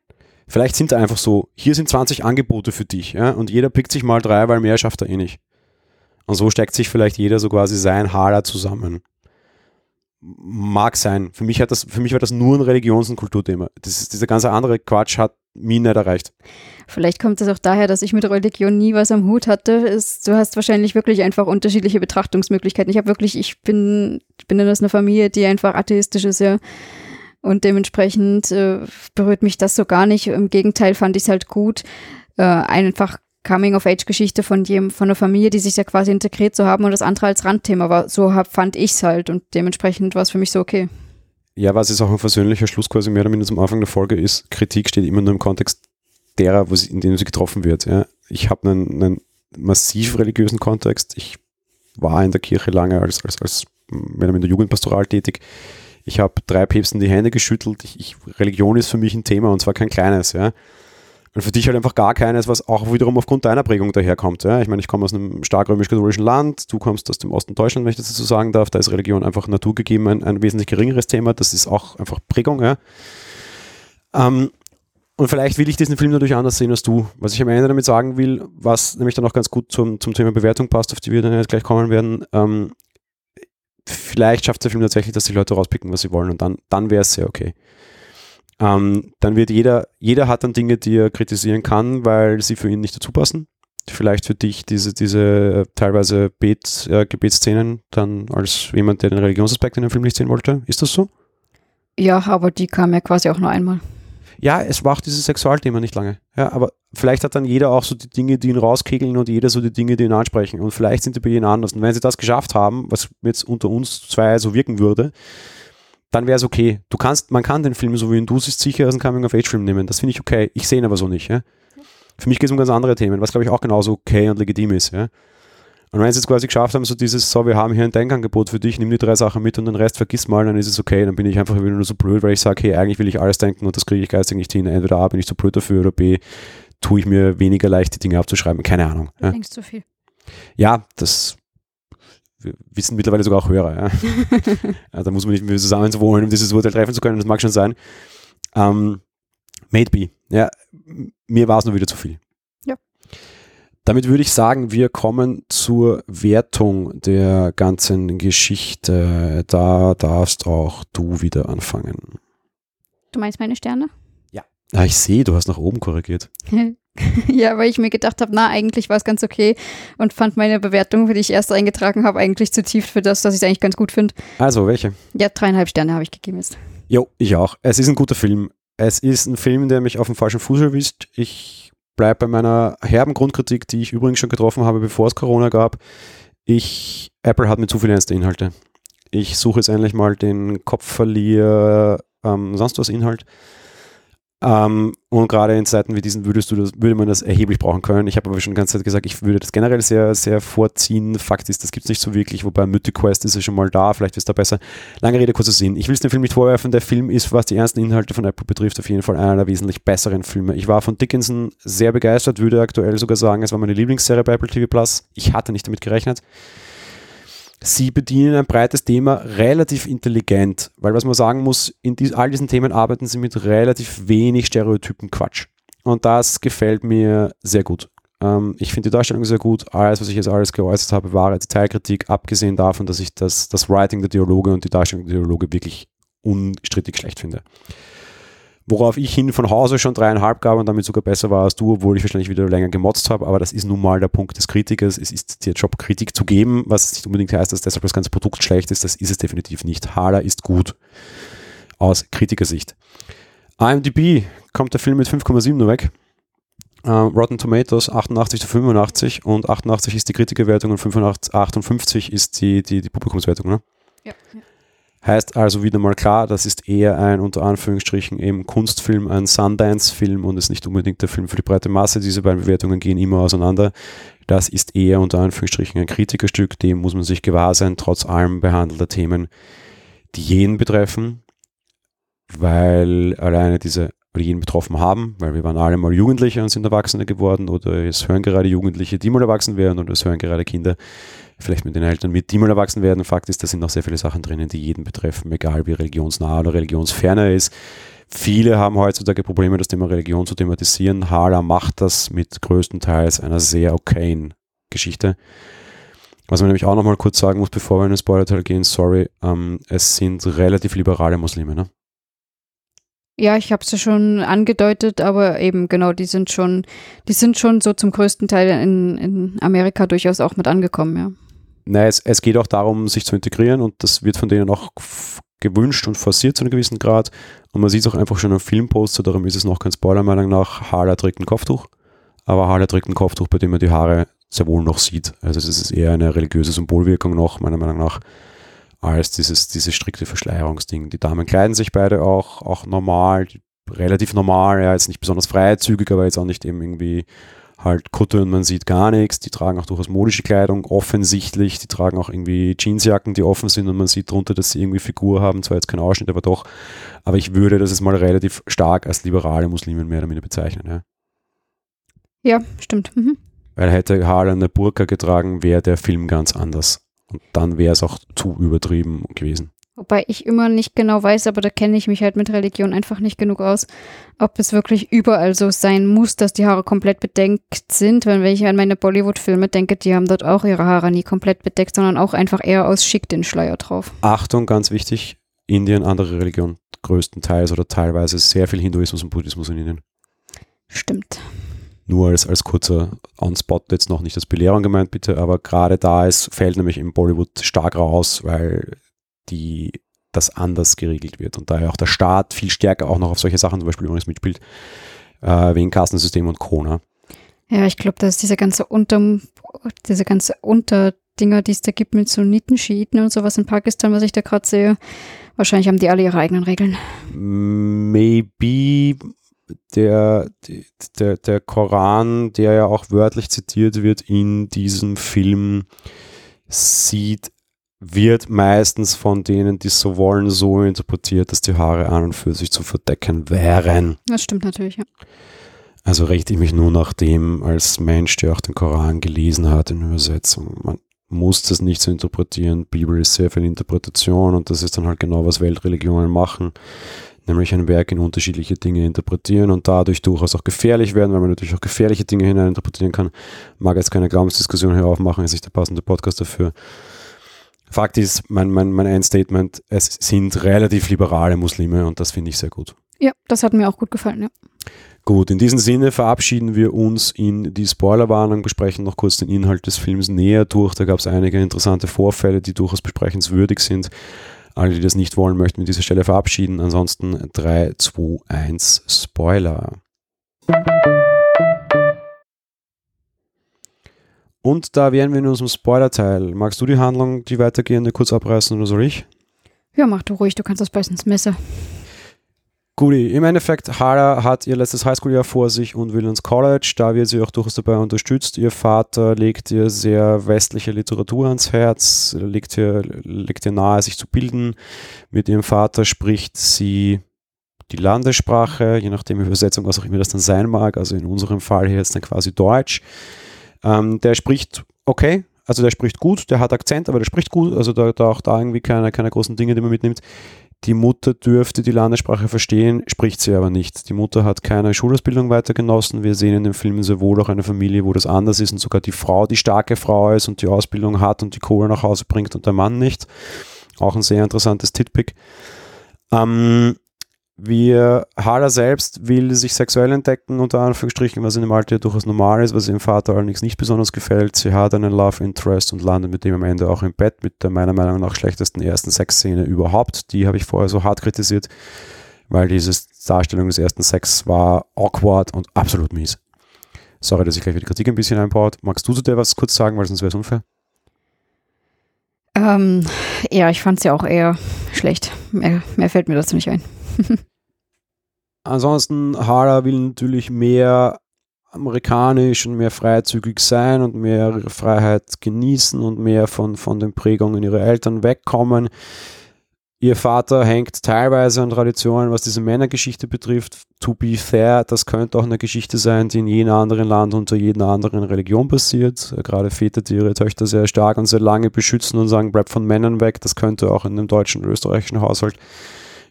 Vielleicht sind da einfach so, hier sind 20 Angebote für dich, ja, und jeder pickt sich mal drei, weil mehr schafft er eh nicht. Und so steckt sich vielleicht jeder so quasi sein Hader zusammen. Mag sein. Für mich, hat das, für mich war das nur ein Religions- und Kulturthema. Das, dieser ganze andere Quatsch hat mich nicht erreicht. Vielleicht kommt es auch daher, dass ich mit Religion nie was am Hut hatte. Ist, du hast wahrscheinlich wirklich einfach unterschiedliche Betrachtungsmöglichkeiten. Ich habe wirklich, ich bin, ich bin aus einer Familie, die einfach atheistisch ist, ja. Und dementsprechend äh, berührt mich das so gar nicht. Im Gegenteil fand ich es halt gut, äh, einfach Coming-of-Age-Geschichte von jedem, von einer Familie, die sich ja quasi integriert zu haben und das andere als Randthema war. So hab, fand ich es halt und dementsprechend war es für mich so okay. Ja, was ist auch ein versöhnlicher Schluss quasi mehr oder minder zum Anfang der Folge ist, Kritik steht immer nur im Kontext derer, wo sie, in dem sie getroffen wird. Ja. Ich habe einen, einen massiv religiösen Kontext. Ich war in der Kirche lange als, als, als mehr oder minder Jugendpastoral tätig. Ich habe drei Päpsten die Hände geschüttelt. Ich, ich, Religion ist für mich ein Thema und zwar kein kleines. Ja. Und für dich halt einfach gar keines, was auch wiederum aufgrund deiner Prägung daherkommt. Ja? Ich meine, ich komme aus einem stark römisch-katholischen Land, du kommst aus dem Osten Deutschland, wenn ich das so sagen darf. Da ist Religion einfach naturgegeben ein, ein wesentlich geringeres Thema. Das ist auch einfach Prägung. Ja? Ähm, und vielleicht will ich diesen Film natürlich anders sehen als du. Was ich am Ende damit sagen will, was nämlich dann auch ganz gut zum, zum Thema Bewertung passt, auf die wir dann jetzt gleich kommen werden, ähm, vielleicht schafft der Film tatsächlich, dass die Leute rauspicken, was sie wollen und dann, dann wäre es sehr okay ähm, dann wird jeder, jeder hat dann Dinge, die er kritisieren kann, weil sie für ihn nicht dazu passen. Vielleicht für dich diese, diese äh, teilweise Bet, äh, Gebetsszenen dann als jemand, der den Religionsaspekt in dem Film nicht sehen wollte. Ist das so? Ja, aber die kam ja quasi auch nur einmal. Ja, es war auch dieses Sexualthema nicht lange. Ja, aber vielleicht hat dann jeder auch so die Dinge, die ihn rauskegeln und jeder so die Dinge, die ihn ansprechen. Und vielleicht sind die bei jedem anders. Und wenn sie das geschafft haben, was jetzt unter uns zwei so wirken würde, dann wäre es okay. Du kannst, man kann den Film, so wie ihn du siehst, sicher als einen Coming-of-Age-Film nehmen. Das finde ich okay. Ich sehe ihn aber so nicht. Ja? Für mich geht es um ganz andere Themen, was glaube ich auch genauso okay und legitim ist. Ja? Und wenn sie es quasi geschafft haben, so dieses, so, wir haben hier ein Denkangebot für dich, nimm die drei Sachen mit und den Rest vergiss mal, dann ist es okay. Dann bin ich einfach wieder nur so blöd, weil ich sage, hey, eigentlich will ich alles denken und das kriege ich geistig nicht hin. Entweder A, bin ich zu blöd dafür oder B, tue ich mir weniger leicht, die Dinge abzuschreiben. Keine Ahnung. Du ja? denkst zu viel. Ja, das wissen mittlerweile sogar auch Hörer. Ja. ja, da muss man nicht mehr zusammen zu wohnen, um dieses Urteil treffen zu können. Das mag schon sein. Ähm, Made Ja, mir war es nur wieder zu viel. Damit würde ich sagen, wir kommen zur Wertung der ganzen Geschichte. Da darfst auch du wieder anfangen. Du meinst meine Sterne? Ja. Ah, ich sehe, du hast nach oben korrigiert. ja, weil ich mir gedacht habe, na, eigentlich war es ganz okay und fand meine Bewertung, die ich erst eingetragen habe, eigentlich zu tief für das, dass ich es eigentlich ganz gut finde. Also, welche? Ja, dreieinhalb Sterne habe ich gegeben jetzt. Jo, ich auch. Es ist ein guter Film. Es ist ein Film, der mich auf dem falschen Fuß erwischt. Ich bleibe bei meiner herben Grundkritik, die ich übrigens schon getroffen habe, bevor es Corona gab. Ich, Apple hat mir zu viele ernste Inhalte. Ich suche jetzt endlich mal den Kopfverlier, ähm, sonst was Inhalt. Ähm, und gerade in Zeiten wie diesen würdest du das, würde man das erheblich brauchen können. Ich habe aber schon die ganze Zeit gesagt, ich würde das generell sehr, sehr vorziehen. Fakt ist, das gibt es nicht so wirklich, wobei Mythic Quest ist ja schon mal da, vielleicht ist da besser. Lange Rede, kurzer Sinn. Ich will es dem Film nicht vorwerfen. Der Film ist, was die ersten Inhalte von Apple betrifft, auf jeden Fall einer der wesentlich besseren Filme. Ich war von Dickinson sehr begeistert, würde aktuell sogar sagen, es war meine Lieblingsserie bei Apple TV Plus. Ich hatte nicht damit gerechnet sie bedienen ein breites Thema relativ intelligent, weil was man sagen muss, in dies, all diesen Themen arbeiten sie mit relativ wenig Stereotypen Quatsch. und das gefällt mir sehr gut. Ähm, ich finde die Darstellung sehr gut. Alles, was ich jetzt alles geäußert habe, war Detailkritik, abgesehen davon, dass ich das, das Writing der Dialoge und die Darstellung der Dialoge wirklich unstrittig schlecht finde. Worauf ich hin von Hause schon dreieinhalb gab und damit sogar besser war als du, obwohl ich wahrscheinlich wieder länger gemotzt habe, aber das ist nun mal der Punkt des Kritikers. Es ist der Job, Kritik zu geben, was nicht unbedingt heißt, dass deshalb das ganze Produkt schlecht ist. Das ist es definitiv nicht. Hala ist gut. Aus Kritikersicht. IMDb kommt der Film mit 5,7 nur weg. Uh, Rotten Tomatoes 88 zu 85 und 88 ist die Kritikerwertung und 85, 58 ist die, die, die Publikumswertung. Ne? Ja. Heißt also wieder mal klar, das ist eher ein unter Anführungsstrichen eben Kunstfilm, ein Sundance-Film und ist nicht unbedingt der Film für die breite Masse. Diese beiden Bewertungen gehen immer auseinander. Das ist eher unter Anführungsstrichen ein Kritikerstück, dem muss man sich gewahr sein, trotz allem behandelter Themen, die jeden betreffen, weil alleine diese oder jeden betroffen haben, weil wir waren alle mal Jugendliche und sind Erwachsene geworden oder es hören gerade Jugendliche, die mal erwachsen werden oder es hören gerade Kinder, vielleicht mit den Eltern mit, die mal erwachsen werden. Fakt ist, da sind noch sehr viele Sachen drinnen, die jeden betreffen, egal wie religionsnah oder religionsferner er ist. Viele haben heutzutage Probleme, das Thema Religion zu thematisieren. Hala macht das mit größtenteils einer sehr okayen Geschichte. Was man nämlich auch noch mal kurz sagen muss, bevor wir in den Spoiler-Teil gehen, sorry, ähm, es sind relativ liberale Muslime, ne? Ja, ich habe es ja schon angedeutet, aber eben genau, die sind schon, die sind schon so zum größten Teil in, in Amerika durchaus auch mit angekommen, ja. Nein, es, es geht auch darum, sich zu integrieren und das wird von denen auch gewünscht und forciert zu einem gewissen Grad. Und man sieht es auch einfach schon im Filmposter, darum ist es noch kein Spoiler, meiner Meinung nach. Harler trägt ein Kopftuch, aber Harler trägt ein Kopftuch, bei dem man die Haare sehr wohl noch sieht. Also es ist eher eine religiöse Symbolwirkung noch, meiner Meinung nach als dieses, dieses strikte Verschleierungsding. Die Damen kleiden sich beide auch, auch normal, relativ normal, ja, jetzt nicht besonders freizügig, aber jetzt auch nicht eben irgendwie halt Kutte und man sieht gar nichts. Die tragen auch durchaus modische Kleidung, offensichtlich. Die tragen auch irgendwie Jeansjacken, die offen sind und man sieht drunter, dass sie irgendwie Figur haben. Zwar jetzt kein Ausschnitt, aber doch. Aber ich würde das jetzt mal relativ stark als liberale Muslimen mehr oder minder bezeichnen. Ja, ja stimmt. Mhm. Weil hätte Harlan eine Burka getragen, wäre der Film ganz anders. Und dann wäre es auch zu übertrieben gewesen. Wobei ich immer nicht genau weiß, aber da kenne ich mich halt mit Religion einfach nicht genug aus, ob es wirklich überall so sein muss, dass die Haare komplett bedeckt sind. Wenn ich an meine Bollywood-Filme denke, die haben dort auch ihre Haare nie komplett bedeckt, sondern auch einfach eher aus Schick den Schleier drauf. Achtung, ganz wichtig, Indien, andere Religion, größtenteils oder teilweise sehr viel Hinduismus und Buddhismus in Indien. Stimmt. Nur als, als kurzer On-Spot, jetzt noch nicht als Belehrung gemeint, bitte, aber gerade da ist, fällt nämlich im Bollywood stark raus, weil die das anders geregelt wird und daher auch der Staat viel stärker auch noch auf solche Sachen zum Beispiel übrigens mitspielt, äh, wegen Kastensystem und Kona. Ja, ich glaube, dass diese ganze Unter, diese ganze Unterdinger, die es da gibt mit Sunniten, Schiiten und sowas in Pakistan, was ich da gerade sehe, wahrscheinlich haben die alle ihre eigenen Regeln. Maybe der, der, der Koran, der ja auch wörtlich zitiert wird in diesem Film, sieht, wird meistens von denen, die es so wollen, so interpretiert, dass die Haare an und für sich zu verdecken wären. Das stimmt natürlich, ja. Also richte ich mich nur nach dem als Mensch, der auch den Koran gelesen hat in Übersetzung. Man muss das nicht so interpretieren. Bibel ist sehr viel Interpretation und das ist dann halt genau, was Weltreligionen machen nämlich ein Werk in unterschiedliche Dinge interpretieren und dadurch durchaus auch gefährlich werden, weil man natürlich auch gefährliche Dinge hineininterpretieren kann. Mag jetzt keine Glaubensdiskussion hier aufmachen, ist nicht der passende Podcast dafür. Fakt ist, mein, mein, mein Endstatement, es sind relativ liberale Muslime und das finde ich sehr gut. Ja, das hat mir auch gut gefallen, ja. Gut, in diesem Sinne verabschieden wir uns in die Spoilerwarnung, besprechen noch kurz den Inhalt des Films näher durch. Da gab es einige interessante Vorfälle, die durchaus besprechenswürdig sind. Alle, die das nicht wollen, möchten mit dieser Stelle verabschieden. Ansonsten 3, 2, 1, Spoiler. Und da wären wir in unserem Spoiler-Teil. Magst du die Handlung, die weitergehende, kurz abreißen oder soll ich? Ja, mach du ruhig, du kannst das bestens Messer. Guti, im Endeffekt, Hara hat ihr letztes Highschool-Jahr vor sich und will ins College. Da wird sie auch durchaus dabei unterstützt. Ihr Vater legt ihr sehr westliche Literatur ans Herz, legt ihr, legt ihr nahe, sich zu bilden. Mit ihrem Vater spricht sie die Landessprache, je nachdem Übersetzung, was auch immer das dann sein mag. Also in unserem Fall hier jetzt dann quasi Deutsch. Ähm, der spricht okay, also der spricht gut, der hat Akzent, aber der spricht gut. Also da, da auch da irgendwie keine, keine großen Dinge, die man mitnimmt Die Mutter dürfte die Landessprache verstehen, spricht sie aber nicht. Die Mutter hat keine Schulausbildung weiter genossen. Wir sehen in dem Film sehr wohl auch eine Familie, wo das anders ist und sogar die Frau die starke Frau ist und die Ausbildung hat und die Kohle nach Hause bringt und der Mann nicht. Auch ein sehr interessantes Titpick. Ähm, wir, Hala selbst will sich sexuell entdecken, unter Anführungsstrichen, was in dem Alter durchaus normal ist, was ihrem Vater allerdings nicht besonders gefällt. Sie hat einen Love Interest und landet mit dem am Ende auch im Bett mit der meiner Meinung nach schlechtesten ersten Sexszene überhaupt. Die habe ich vorher so hart kritisiert, weil diese Darstellung des ersten Sex war awkward und absolut mies. Sorry, dass ich gleich wieder Kritik ein bisschen einbaut. Magst du zu dir was kurz sagen, weil sonst wäre es unfair? Ähm, ja, ich fand es ja auch eher schlecht. Mehr, mehr fällt mir dazu nicht ein. Ansonsten, Hara will natürlich mehr amerikanisch und mehr freizügig sein und mehr Freiheit genießen und mehr von, von den Prägungen ihrer Eltern wegkommen. Ihr Vater hängt teilweise an Traditionen, was diese Männergeschichte betrifft. To be fair, das könnte auch eine Geschichte sein, die in jedem anderen Land unter jeder anderen Religion passiert. Gerade Väter, die ihre Töchter sehr stark und sehr lange beschützen und sagen, bleib von Männern weg. Das könnte auch in einem deutschen und österreichischen Haushalt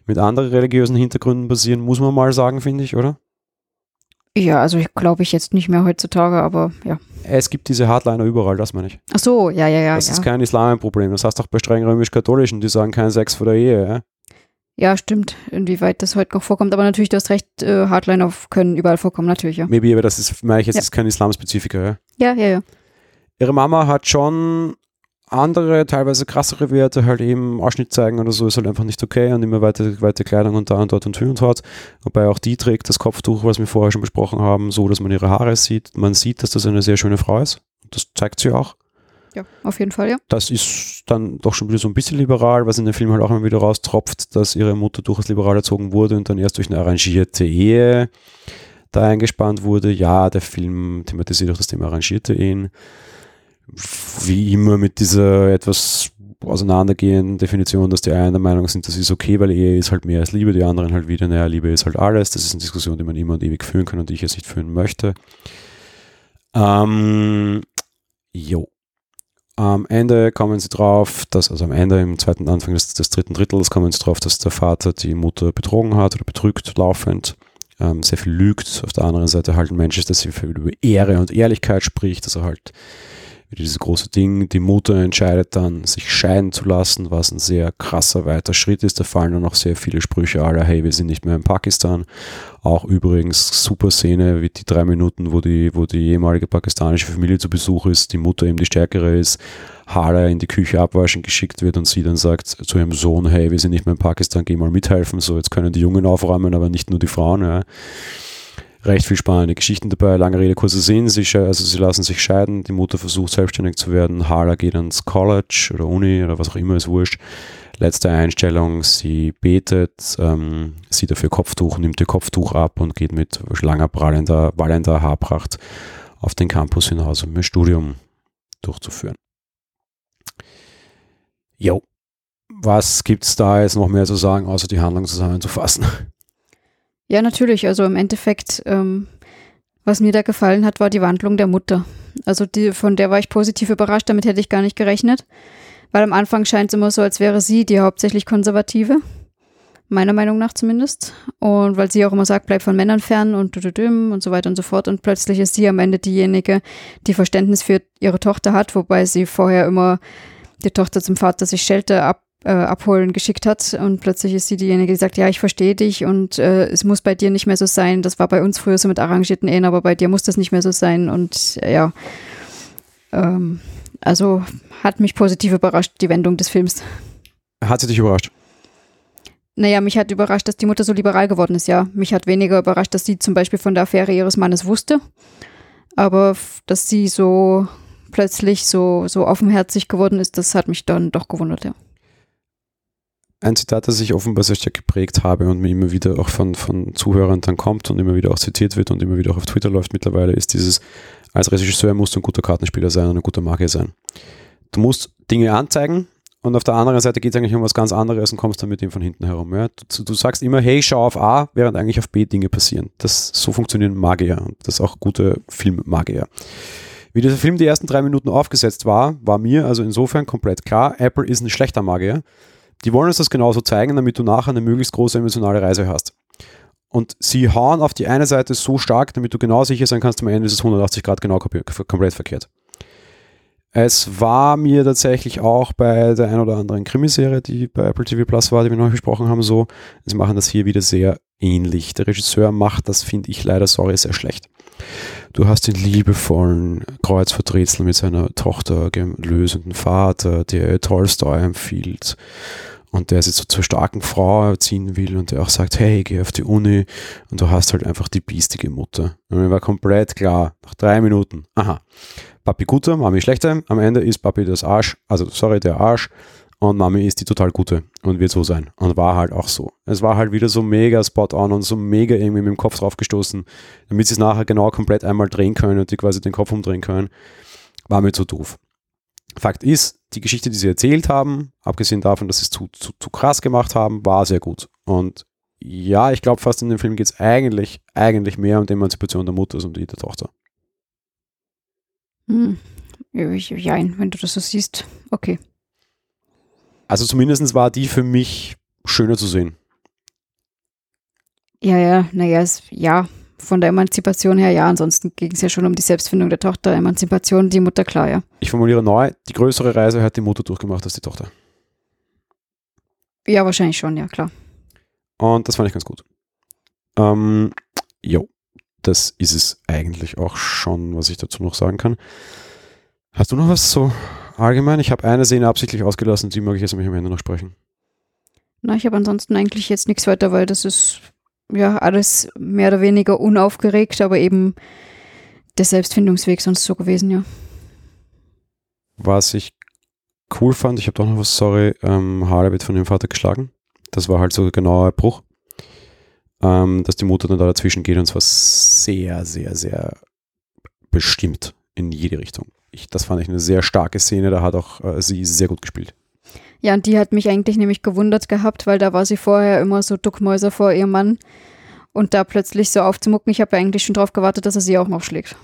mit anderen religiösen Hintergründen passieren, muss man mal sagen, finde ich, oder? Ja, also ich glaube ich jetzt nicht mehr heutzutage, aber ja. Es gibt diese Hardliner überall, das meine ich. Ach so, ja, ja, ja. Das ja. ist kein Islamproblem. Das heißt auch bei streng römisch-katholischen, die sagen kein Sex vor der Ehe. Ja? Ja, stimmt, inwieweit das heute noch vorkommt. Aber natürlich, du hast recht, äh, Hardliner können überall vorkommen, natürlich, ja. Maybe, aber das ist, meine ich jetzt, ja. ist kein Islamspezifiker, ja? Ja, ja, ja. Ihre Mama hat schon andere, teilweise krassere Werte, halt eben Ausschnitt zeigen oder so, ist halt einfach nicht okay und immer weiter, weiter Kleidung und da und dort und hier und dort. Wobei auch die trägt das Kopftuch, was wir vorher schon besprochen haben, so, dass man ihre Haare sieht. Man sieht, dass das eine sehr schöne Frau ist. Das zeigt sie auch. Ja, auf jeden Fall, ja. Das ist dann doch schon wieder so ein bisschen liberal, was in dem Film halt auch immer wieder raustropft, dass ihre Mutter durchaus liberal erzogen wurde und dann erst durch eine arrangierte Ehe da eingespannt wurde. Ja, der Film thematisiert auch das Thema arrangierte Ehen wie immer mit dieser etwas auseinandergehenden Definition, dass die einen der Meinung sind, das ist okay, weil Ehe ist halt mehr als Liebe, die anderen halt wieder, naja, Liebe ist halt alles. Das ist eine Diskussion, die man immer und ewig führen kann und die ich jetzt nicht führen möchte. Ähm, jo. Am Ende kommen sie drauf, dass, also am Ende, im zweiten Anfang des, des dritten Drittels, kommen sie drauf, dass der Vater die Mutter betrogen hat oder betrügt laufend, ähm, sehr viel lügt. Auf der anderen Seite halt ein Mensch ist, der sehr viel über Ehre und Ehrlichkeit spricht, dass er halt dieses große Ding, die Mutter entscheidet dann, sich scheiden zu lassen, was ein sehr krasser weiter Schritt ist. Da fallen dann noch sehr viele Sprüche aller, hey, wir sind nicht mehr in Pakistan. Auch übrigens super Szene, wie die drei Minuten, wo die, wo die ehemalige pakistanische Familie zu Besuch ist, die Mutter eben die stärkere ist, Hala in die Küche abwaschen geschickt wird und sie dann sagt zu ihrem Sohn, hey, wir sind nicht mehr in Pakistan, geh mal mithelfen. So, jetzt können die Jungen aufräumen, aber nicht nur die Frauen. Ja recht viel spannende Geschichten dabei. Lange Rede, kurzer Sinn. Sie, also sie lassen sich scheiden. Die Mutter versucht selbstständig zu werden. Hala geht ans College oder Uni oder was auch immer, ist wurscht. Letzte Einstellung, sie betet, ähm, sieht dafür Kopftuch, nimmt ihr Kopftuch ab und geht mit langer, prallender, wallender Haarpracht auf den Campus hinaus, um ihr Studium durchzuführen. Jo, was gibt es da jetzt noch mehr zu sagen, außer die Handlung zusammenzufassen? Ja, natürlich. Also im Endeffekt, ähm, was mir da gefallen hat, war die Wandlung der Mutter. Also die, von der war ich positiv überrascht, damit hätte ich gar nicht gerechnet. Weil am Anfang scheint es immer so, als wäre sie die hauptsächlich Konservative. Meiner Meinung nach zumindest. Und weil sie auch immer sagt, bleib von Männern fern und und so weiter und so fort. Und plötzlich ist sie am Ende diejenige, die Verständnis für ihre Tochter hat, wobei sie vorher immer die Tochter zum Vater sich schelte, ab, äh, abholen geschickt hat und plötzlich ist sie diejenige, die sagt, ja, ich verstehe dich und äh, es muss bei dir nicht mehr so sein. Das war bei uns früher so mit arrangierten Ehen, aber bei dir muss das nicht mehr so sein und äh, ja, ähm, also hat mich positiv überrascht, die Wendung des Films. Hat sie dich überrascht? Naja, mich hat überrascht, dass die Mutter so liberal geworden ist, ja. Mich hat weniger überrascht, dass sie zum Beispiel von der Affäre ihres Mannes wusste, aber dass sie so plötzlich so, so offenherzig geworden ist, das hat mich dann doch gewundert, ja ein Zitat, das ich offenbar sehr stark geprägt habe und mir immer wieder auch von, von Zuhörern dann kommt und immer wieder auch zitiert wird und immer wieder auch auf Twitter läuft mittlerweile, ist dieses, als Regisseur musst du ein guter Kartenspieler sein und ein guter Magier sein. Du musst Dinge anzeigen und auf der anderen Seite geht es eigentlich um was ganz anderes und kommst dann mit dem von hinten herum. Ja? Du, du, sagst immer, hey, schau auf A, während eigentlich auf B Dinge passieren. Das, so funktionieren Magier und das ist auch gute Filmmagier. Wie dieser Film die ersten drei Minuten aufgesetzt war, war mir also insofern komplett klar, Apple ist ein schlechter Magier Die wollen uns das genauso zeigen, damit du nachher eine möglichst große emotionale Reise hast. Und sie hauen auf die eine Seite so stark, damit du genau sicher sein kannst, am Ende ist es 180 Grad genau komplett verkehrt. Es war mir tatsächlich auch bei der ein oder anderen Krimiserie, die bei Apple TV Plus war, die wir noch besprochen haben, so. Sie machen das hier wieder sehr ähnlich. Der Regisseur macht das, finde ich leider, sorry, sehr schlecht. Du hast den liebevollen Kreuzverträtsel mit seiner Tochter lösenden Vater, der Tolstoy empfiehlt und der sich so zur starken Frau erziehen will und der auch sagt, hey, geh auf die Uni und du hast halt einfach die biestige Mutter. Und mir war komplett klar, nach drei Minuten, aha, Papi guter, Mami schlechter, am Ende ist Papi das Arsch, also sorry, der Arsch und Mami ist die total gute und wird so sein. Und war halt auch so. Es war halt wieder so mega spot on und so mega irgendwie mit dem Kopf drauf gestoßen, damit sie es nachher genau komplett einmal drehen können und die quasi den Kopf umdrehen können. War mir zu doof. Fakt ist, die Geschichte, die sie erzählt haben, abgesehen davon, dass sie es zu, zu, zu krass gemacht haben, war sehr gut. Und ja, ich glaube fast in dem Film geht es eigentlich, eigentlich mehr um die Emanzipation der Mutter als um die der Tochter. Hm. Ja, wenn du das so siehst, okay. Also zumindest war die für mich schöner zu sehen. Ja, ja, naja, ja, von der Emanzipation her, ja, ansonsten ging es ja schon um die Selbstfindung der Tochter, Emanzipation, die Mutter, klar, ja. Ich formuliere neu, die größere Reise hat die Mutter durchgemacht als die Tochter. Ja, wahrscheinlich schon, ja, klar. Und das fand ich ganz gut. Ähm, jo, das ist es eigentlich auch schon, was ich dazu noch sagen kann. Hast du noch was so allgemein? Ich habe eine Szene absichtlich ausgelassen, die mag ich jetzt am Ende noch sprechen. Na, ich habe ansonsten eigentlich jetzt nichts weiter, weil das ist ja alles mehr oder weniger unaufgeregt, aber eben der Selbstfindungsweg sonst so gewesen, ja. Was ich cool fand, ich habe doch noch was, sorry, ähm, Harley wird von ihrem Vater geschlagen. Das war halt so genau ein Bruch. Ähm, dass die Mutter dann da dazwischen geht und zwar sehr, sehr, sehr bestimmt in jede Richtung ich, das fand ich eine sehr starke Szene, da hat auch äh, sie sehr gut gespielt. Ja, und die hat mich eigentlich nämlich gewundert gehabt, weil da war sie vorher immer so Duckmäuser vor ihrem Mann und da plötzlich so aufzumucken, ich habe ja eigentlich schon drauf gewartet, dass er sie auch noch schlägt.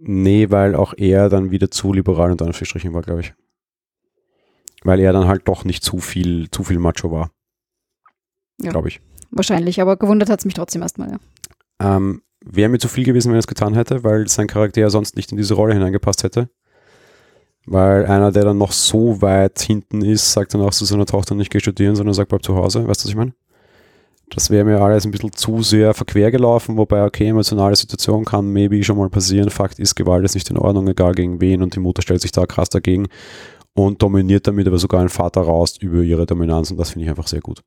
Nee, weil auch er dann wieder zu liberal und Anführungsstrichen war, glaube ich. Weil er dann halt doch nicht zu viel, zu viel Macho war. Ja, glaube ich. Wahrscheinlich, aber gewundert hat es mich trotzdem erstmal, ja. Ähm, wäre mir zu viel gewesen, wenn er es getan hätte, weil sein Charakter sonst nicht in diese Rolle hineingepasst hätte. Weil einer, der dann noch so weit hinten ist, sagt dann auch zu seiner Tochter nicht geh studieren, sondern sagt bleib zu Hause. Weißt du, was ich meine? Das wäre mir alles ein bisschen zu sehr verquer gelaufen, wobei, okay, emotionale Situation kann maybe schon mal passieren. Fakt ist, Gewalt ist nicht in Ordnung, egal gegen wen, und die Mutter stellt sich da krass dagegen und dominiert damit aber sogar einen Vater raus über ihre Dominanz und das finde ich einfach sehr gut.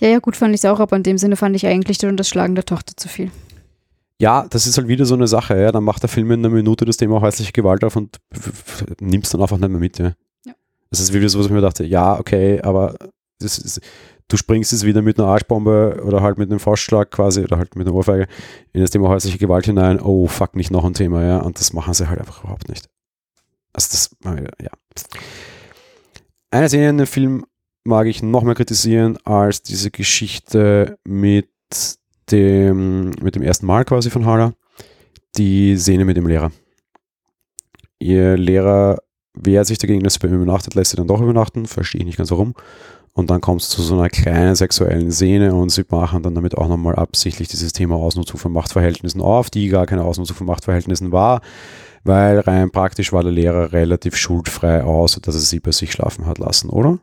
Ja, ja, gut fand ich es auch, aber in dem Sinne fand ich eigentlich schon das Schlagen der Tochter zu viel. Ja, das ist halt wieder so eine Sache, ja. Dann macht der Film in einer Minute das Thema häusliche Gewalt auf und nimmt es dann einfach nicht mehr mit, ja. ja. Das ist wieder so, was ich mir dachte, ja, okay, aber ist, du springst jetzt wieder mit einer Arschbombe oder halt mit einem Faustschlag quasi oder halt mit einer Ohrfeige in das Thema häusliche Gewalt hinein, oh fuck, nicht noch ein Thema, ja. Und das machen sie halt einfach überhaupt nicht. Also das, ja. Eine Szene in dem Film mag ich noch mehr kritisieren als diese Geschichte mit dem, mit dem ersten Mal quasi von Hala die Szene mit dem Lehrer. Ihr Lehrer wehrt sich dagegen, dass sie bei ihm übernachtet, lässt sie dann doch übernachten, verstehe ich nicht ganz warum. Und dann kommt es zu so einer kleinen sexuellen Szene und sie machen dann damit auch nochmal absichtlich dieses Thema Ausnutzung von Machtverhältnissen auf, die gar keine Ausnutzung von Machtverhältnissen war, weil rein praktisch war der Lehrer relativ schuldfrei aus, dass er sie bei sich schlafen hat lassen, oder?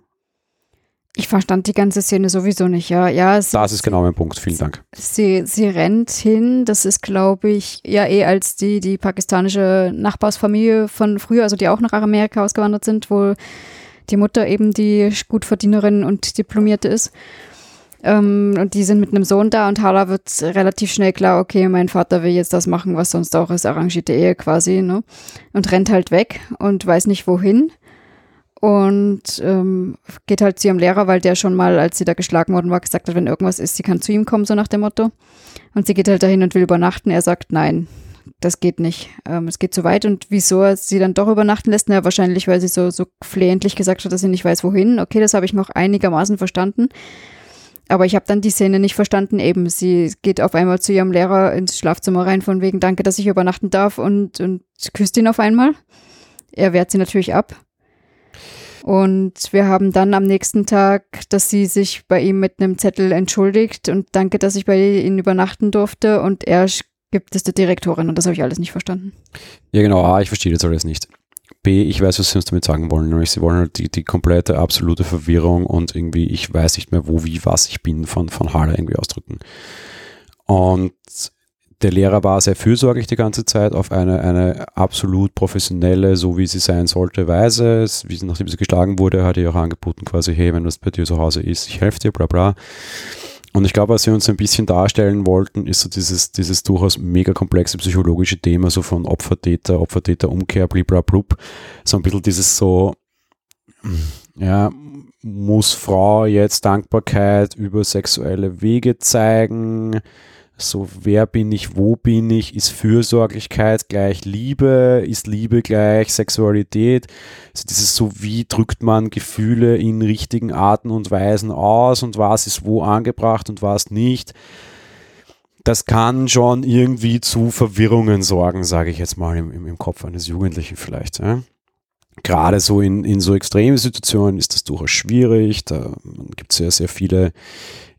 Ich verstand die ganze Szene sowieso nicht, ja. ja sie, das ist genau mein Punkt, vielen Dank. Sie, sie rennt hin, das ist, glaube ich, ja eh als die, die pakistanische Nachbarsfamilie von früher, also die auch nach Amerika ausgewandert sind, wo die Mutter eben die Gutverdienerin und Diplomierte ist. Ähm, und die sind mit einem Sohn da und Hala wird relativ schnell klar, okay, mein Vater will jetzt das machen, was sonst auch ist, arrangierte Ehe quasi, ne? Und rennt halt weg und weiß nicht wohin und ähm, geht halt zu ihrem Lehrer, weil der schon mal, als sie da geschlagen worden war, gesagt hat, wenn irgendwas ist, sie kann zu ihm kommen, so nach dem Motto. Und sie geht halt dahin und will übernachten. Er sagt, nein, das geht nicht. Ähm, es geht zu weit. Und wieso er sie dann doch übernachten lässt? Na, wahrscheinlich, weil sie so, so flehentlich gesagt hat, dass sie nicht weiß, wohin. Okay, das habe ich noch einigermaßen verstanden. Aber ich habe dann die Szene nicht verstanden. Eben, sie geht auf einmal zu ihrem Lehrer ins Schlafzimmer rein, von wegen, danke, dass ich übernachten darf und, und küsst ihn auf einmal. Er wehrt sie natürlich ab Und wir haben dann am nächsten Tag, dass sie sich bei ihm mit einem Zettel entschuldigt und danke, dass ich bei ihnen übernachten durfte. Und er gibt es der Direktorin und das habe ich alles nicht verstanden. Ja, genau. A, ich verstehe das alles nicht. B, ich weiß, was sie uns damit sagen wollen. Nämlich sie wollen halt die, die komplette, absolute Verwirrung und irgendwie, ich weiß nicht mehr, wo, wie, was ich bin, von, von Halle irgendwie ausdrücken. Und der Lehrer war sehr fürsorglich die ganze Zeit auf eine, eine absolut professionelle, so wie sie sein sollte, Weise. Wie, nachdem sie geschlagen wurde, hat er auch angeboten, quasi, hey, wenn das bei dir zu Hause ist, ich helfe dir, bla bla. Und ich glaube, was sie uns ein bisschen darstellen wollten, ist so dieses, dieses durchaus mega komplexe psychologische Thema, so von Opfer-Täter, Opfer-Täter-Umkehr, bliblablub. So ein bisschen dieses so, ja, muss Frau jetzt Dankbarkeit über sexuelle Wege zeigen? So, wer bin ich, wo bin ich? Ist Fürsorglichkeit gleich Liebe? Ist Liebe gleich Sexualität? Also dieses so, wie drückt man Gefühle in richtigen Arten und Weisen aus und was ist wo angebracht und was nicht? Das kann schon irgendwie zu Verwirrungen sorgen, sage ich jetzt mal im, im, Kopf eines Jugendlichen vielleicht. Ja? Gerade so in, in so extremen Situationen ist das durchaus schwierig. Da gibt es sehr, sehr viele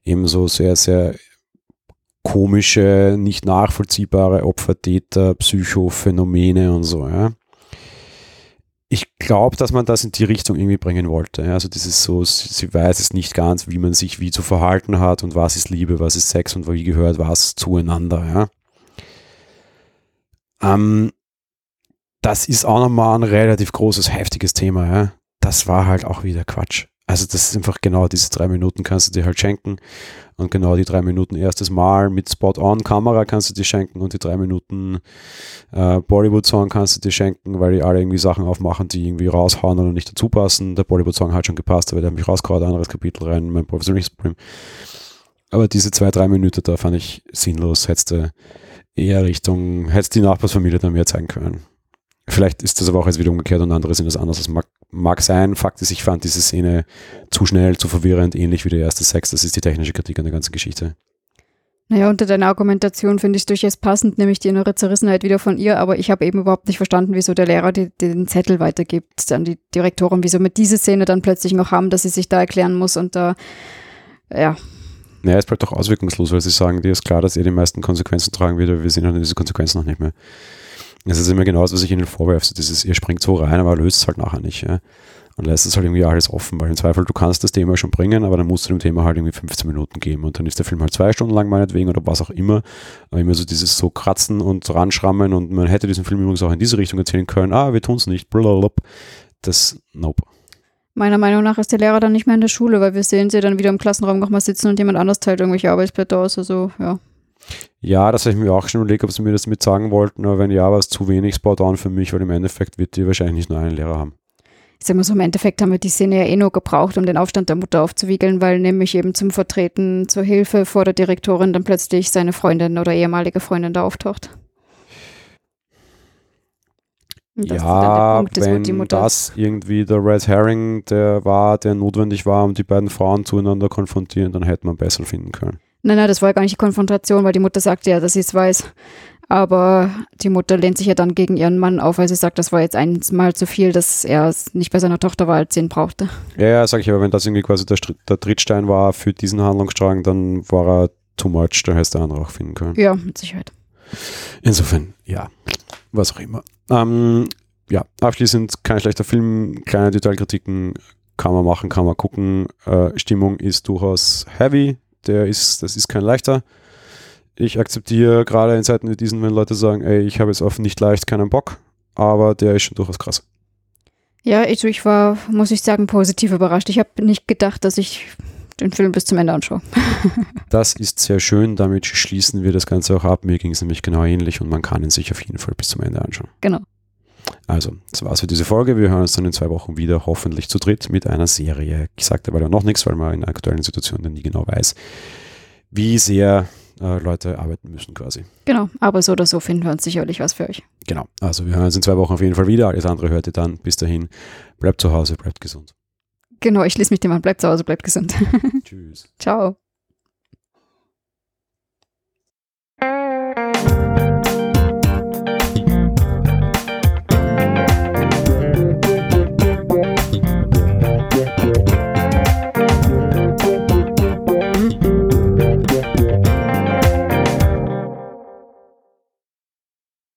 eben so sehr, sehr komische, nicht nachvollziehbare Opfer-Täter, Psychophänomene und so. Ja. Ich glaube, dass man das in die Richtung irgendwie bringen wollte. Ja. Also dieses so, sie, sie, weiß es nicht ganz, wie man sich wie zu verhalten hat und was ist Liebe, was ist Sex und wie gehört was zueinander. Ja. Ähm, das ist auch nochmal ein relativ großes, heftiges Thema. Ja. Das war halt auch wieder Quatsch. Also das ist einfach genau diese drei Minuten kannst du dir halt schenken und genau die drei Minuten erstes Mal mit Spot-on-Kamera kannst du dir schenken und die drei Minuten äh, Bollywood-Song kannst du dir schenken, weil die alle irgendwie Sachen aufmachen, die irgendwie raushauen oder nicht dazu passen. Der Bollywood-Song hat schon gepasst, aber der hat mich rausgehauen, anderes Kapitel rein, mein professionelles Problem. Aber diese zwei, drei Minuten da fand ich sinnlos, hättest du eher Richtung, hättest die Nachbarsfamilie dann mehr zeigen können. Vielleicht ist das aber auch jetzt wieder umgekehrt und andere sind das anders. Das mag, mag sein. Fakt ist, ich fand diese Szene zu schnell, zu verwirrend, ähnlich wie der erste Sex. Das ist die technische Kritik an der ganzen Geschichte. Naja, unter deiner Argumentation finde ich es durchaus passend, nämlich die innere Zerrissenheit wieder von ihr, aber ich habe eben überhaupt nicht verstanden, wieso der Lehrer die, den Zettel weitergibt an die Direktorin, wieso wir diese Szene dann plötzlich noch haben, dass sie sich da erklären muss und da, ja. Naja, es bleibt doch auswirkungslos, weil sie sagen, dir ist klar, dass er die meisten Konsequenzen tragen wird, aber wir sehen halt diese Konsequenzen noch nicht mehr. Es ist immer genau das, was ich ihnen vorwerfe. Dieses, ihr springt so rein, aber löst es halt nachher nicht. Ja? Und lässt es halt irgendwie alles offen, weil im Zweifel, du kannst das Thema schon bringen, aber dann musst du dem Thema halt irgendwie 15 Minuten geben und dann ist der Film halt zwei Stunden lang meinetwegen oder was auch immer. Aber immer so dieses so kratzen und ranschrammen und man hätte diesen Film übrigens auch in diese Richtung erzählen können. Ah, wir tun es nicht. Blablabla. Das, nope. Meiner Meinung nach ist der Lehrer dann nicht mehr in der Schule, weil wir sehen sie dann wieder im Klassenraum nochmal sitzen und jemand anders teilt irgendwelche Arbeitsblätter aus. Also, ja. Ja, das habe ich mir auch schon überlegt, ob sie mir das mit sagen wollten, aber wenn ja, war es zu wenig Spot-on für mich, weil im Endeffekt wird die wahrscheinlich nicht nur einen Lehrer haben. Ich sag mal so, im Endeffekt haben wir die Szene ja eh nur gebraucht, um den Aufstand der Mutter aufzuwiegeln, weil nämlich eben zum Vertreten zur Hilfe vor der Direktorin dann plötzlich seine Freundin oder ehemalige Freundin da auftaucht. ja, Punkt, wenn das irgendwie der Red Herring der war, der notwendig war, um die beiden Frauen zueinander konfrontieren, dann hätte man besser finden können. Nein, nein, das war ja gar nicht die Konfrontation, weil die Mutter sagte ja, dass sie es weiß. Aber die Mutter lehnt sich ja dann gegen ihren Mann auf, weil sie sagt, das war jetzt einmal zu viel, dass er nicht bei seiner Tochter war, als sie ihn brauchte. Ja, ja, sag ich, aber wenn das irgendwie quasi der, der Trittstein war für diesen Handlungsstrang, dann war er too much, da hätte der andere auch finden können. Ja, mit Sicherheit. Insofern, ja, was auch immer. Ähm, ja, abschließend kein schlechter Film, kleine Detailkritiken kann man machen, kann man gucken. Äh, Stimmung ist durchaus heavy, der ist, das ist kein leichter. Ich akzeptiere gerade in Zeiten wie diesen, wenn Leute sagen, ey, ich habe jetzt auf nicht leicht keinen Bock, aber der ist schon durchaus krass. Ja, ich, ich war, muss ich sagen, positiv überrascht. Ich habe nicht gedacht, dass ich den Film bis zum Ende anschaue. das ist sehr schön, damit schließen wir das Ganze auch ab. Mir ging es nämlich genau ähnlich und man kann ihn sich auf jeden Fall bis zum Ende anschauen. Genau. Also, das war's für diese Folge. Wir hören uns dann in zwei Wochen wieder, hoffentlich zu dritt mit einer Serie. Ich sagte aber noch nichts, weil man in aktuellen Situationen nie genau weiß, wie sehr äh, Leute arbeiten müssen quasi. Genau, aber so oder so finden wir uns sicherlich was für euch. Genau, also wir hören uns in zwei Wochen auf jeden Fall wieder. Alles andere hört ihr dann. Bis dahin, bleibt zu Hause, bleibt gesund. Genau, ich schließe mich dem an. Bleibt zu Hause, bleibt gesund. Tschüss. Ciao.